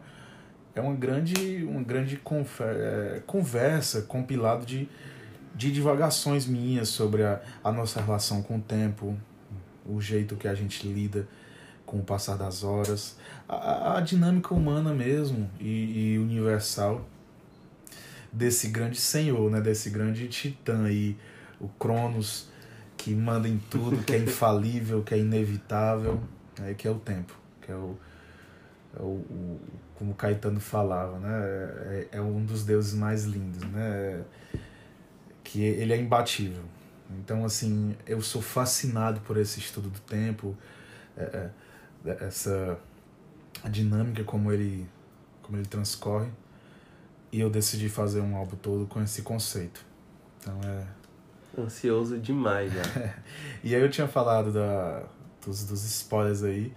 é uma grande uma grande é, conversa compilado de, de divagações minhas sobre a, a nossa relação com o tempo, o jeito que a gente lida com o passar das horas, a, a dinâmica humana mesmo e, e, universal desse grande senhor, né, desse grande titã aí, o Cronos, que manda em tudo, que é infalível, que é inevitável, é, que é o tempo, que é o, é o, o como Caetano falava, né? É, é, um dos deuses mais lindos, né? Que ele é imbatível. Então, assim, eu sou fascinado por esse estudo do tempo, é, é, essa a dinâmica como ele como ele transcorre, e eu decidi fazer um álbum todo com esse conceito. Então é ansioso demais, né? e aí eu tinha falado da dos, dos spoilers aí.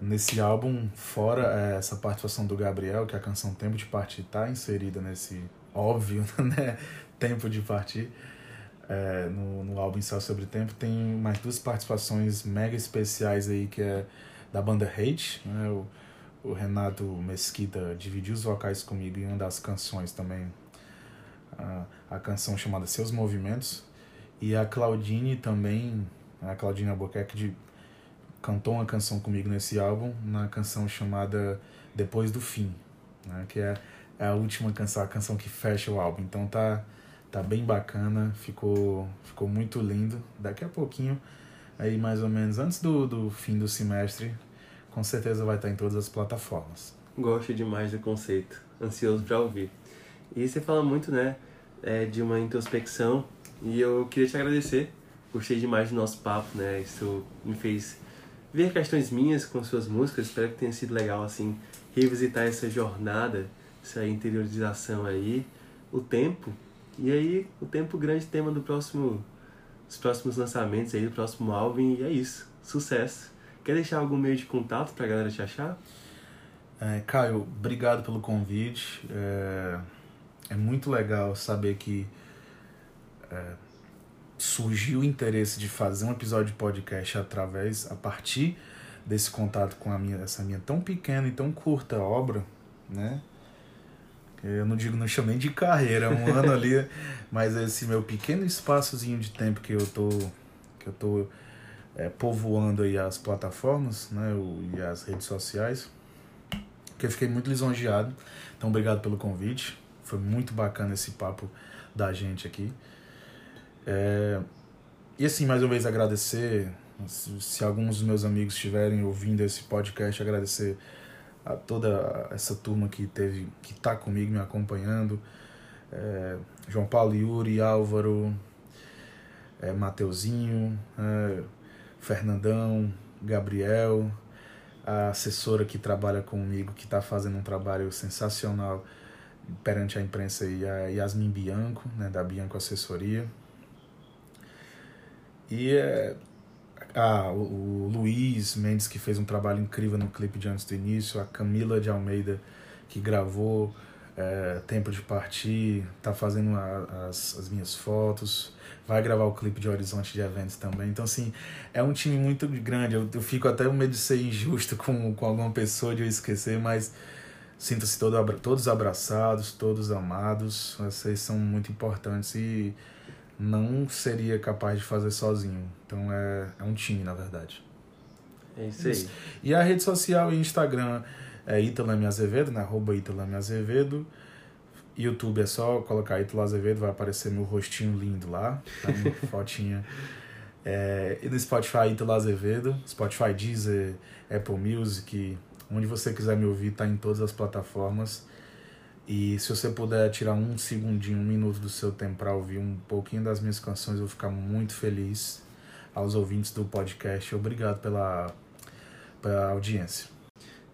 Nesse álbum, fora é, essa participação do Gabriel, que a canção Tempo de Partir está inserida nesse óbvio, né? Tempo de Partir. É, no, no álbum Ensaio Sobre Tempo tem mais duas participações mega especiais aí, que é da banda Hate, né? O, o Renato Mesquita dividiu os vocais comigo em uma das canções também, a, a canção chamada Seus Movimentos, e a Claudine também, a Claudine Albuquerque cantou uma canção comigo nesse álbum, na canção chamada Depois do Fim, né? que é, é a última canção, a canção que fecha o álbum. Então tá, tá bem bacana, ficou, ficou muito lindo. Daqui a pouquinho, aí mais ou menos antes do, do fim do semestre, com certeza vai estar em todas as plataformas. Gosto demais do conceito, ansioso para ouvir. E você fala muito, né, é, de uma introspecção, e eu queria te agradecer. Gostei demais do nosso papo, né? Isso me fez ver questões minhas com suas músicas. Espero que tenha sido legal, assim, revisitar essa jornada, essa interiorização aí, o tempo. E aí, o tempo, grande tema do próximo, dos próximos lançamentos aí, do próximo álbum. E é isso. Sucesso. Quer deixar algum meio de contato pra galera te achar? É, Caio, obrigado pelo convite. É, é muito legal saber que é, surgiu o interesse de fazer um episódio de podcast através, a partir desse contato com a minha, essa minha tão pequena e tão curta obra, né? Eu não digo, não chamo nem de carreira, um ano ali, mas esse meu pequeno espaçozinho de tempo que eu tô, que eu tô é, povoando aí as plataformas, né, e as redes sociais, que eu fiquei muito lisonjeado. Então, obrigado pelo convite. Foi muito bacana esse papo da gente aqui. É, e assim, mais uma vez agradecer, se, se, alguns dos meus amigos estiverem ouvindo esse podcast, agradecer a toda essa turma que teve, que está comigo, me acompanhando, é, João Paulo, Yuri, Álvaro, é, Mateuzinho, é, Fernandão, Gabriel, a assessora que trabalha comigo, que está fazendo um trabalho sensacional perante a imprensa, e a Yasmin Bianco, né, da Bianco Assessoria. E é, ah, o, o Luiz Mendes, que fez um trabalho incrível no clipe de Antes do Início, a Camila de Almeida, que gravou é, Tempo de Partir, tá fazendo a, as, as minhas fotos, vai gravar o clipe de Horizonte de Eventos também. Então, assim, é um time muito grande. Eu, eu fico até com medo de ser injusto com, com alguma pessoa, de eu esquecer, mas sinta-se todo, todos abraçados, todos amados. Vocês são muito importantes e não seria capaz de fazer sozinho. Então é, é um time, na verdade. É isso aí. E a rede social e Instagram é Italame Azevedo, né? Arroba Italame Azevedo. YouTube é só colocar Italo Azevedo, vai aparecer meu rostinho lindo lá. Tá? fotinha. É, e no Spotify, Italo Azevedo. Spotify, Deezer, Apple Music. Onde você quiser me ouvir, tá em todas as plataformas. E se você puder tirar um segundinho, um minuto do seu tempo para ouvir um pouquinho das minhas canções, eu vou ficar muito feliz. Aos ouvintes do podcast, obrigado pela, pela audiência.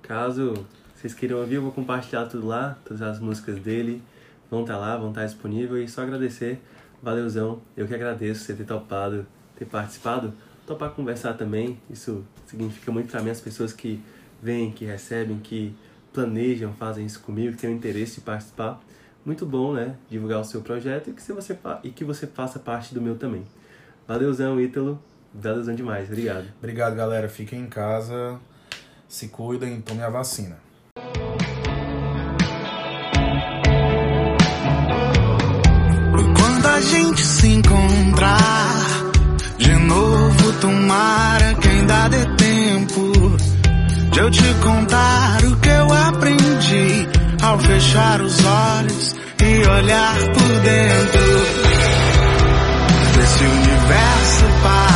Caso vocês queiram ouvir, eu vou compartilhar tudo lá, todas as músicas dele vão estar tá lá, vão estar tá disponíveis. E só agradecer, valeuzão, eu que agradeço você ter topado, ter participado, topar conversar também. Isso significa muito para mim as pessoas que vêm, que recebem, que planejam, fazem isso comigo, que têm o interesse de participar. Muito bom, né? Divulgar o seu projeto e que, você, e que você faça parte do meu também. Valeuzão, Ítalo. Valeuzão demais. Obrigado. Obrigado, galera. Fiquem em casa, se cuidem e tomem a vacina. Quando a gente se encontrar de novo, tomara que ainda dê tempo de eu te contar o que ao fechar os olhos e olhar por dentro desse universo paralelo.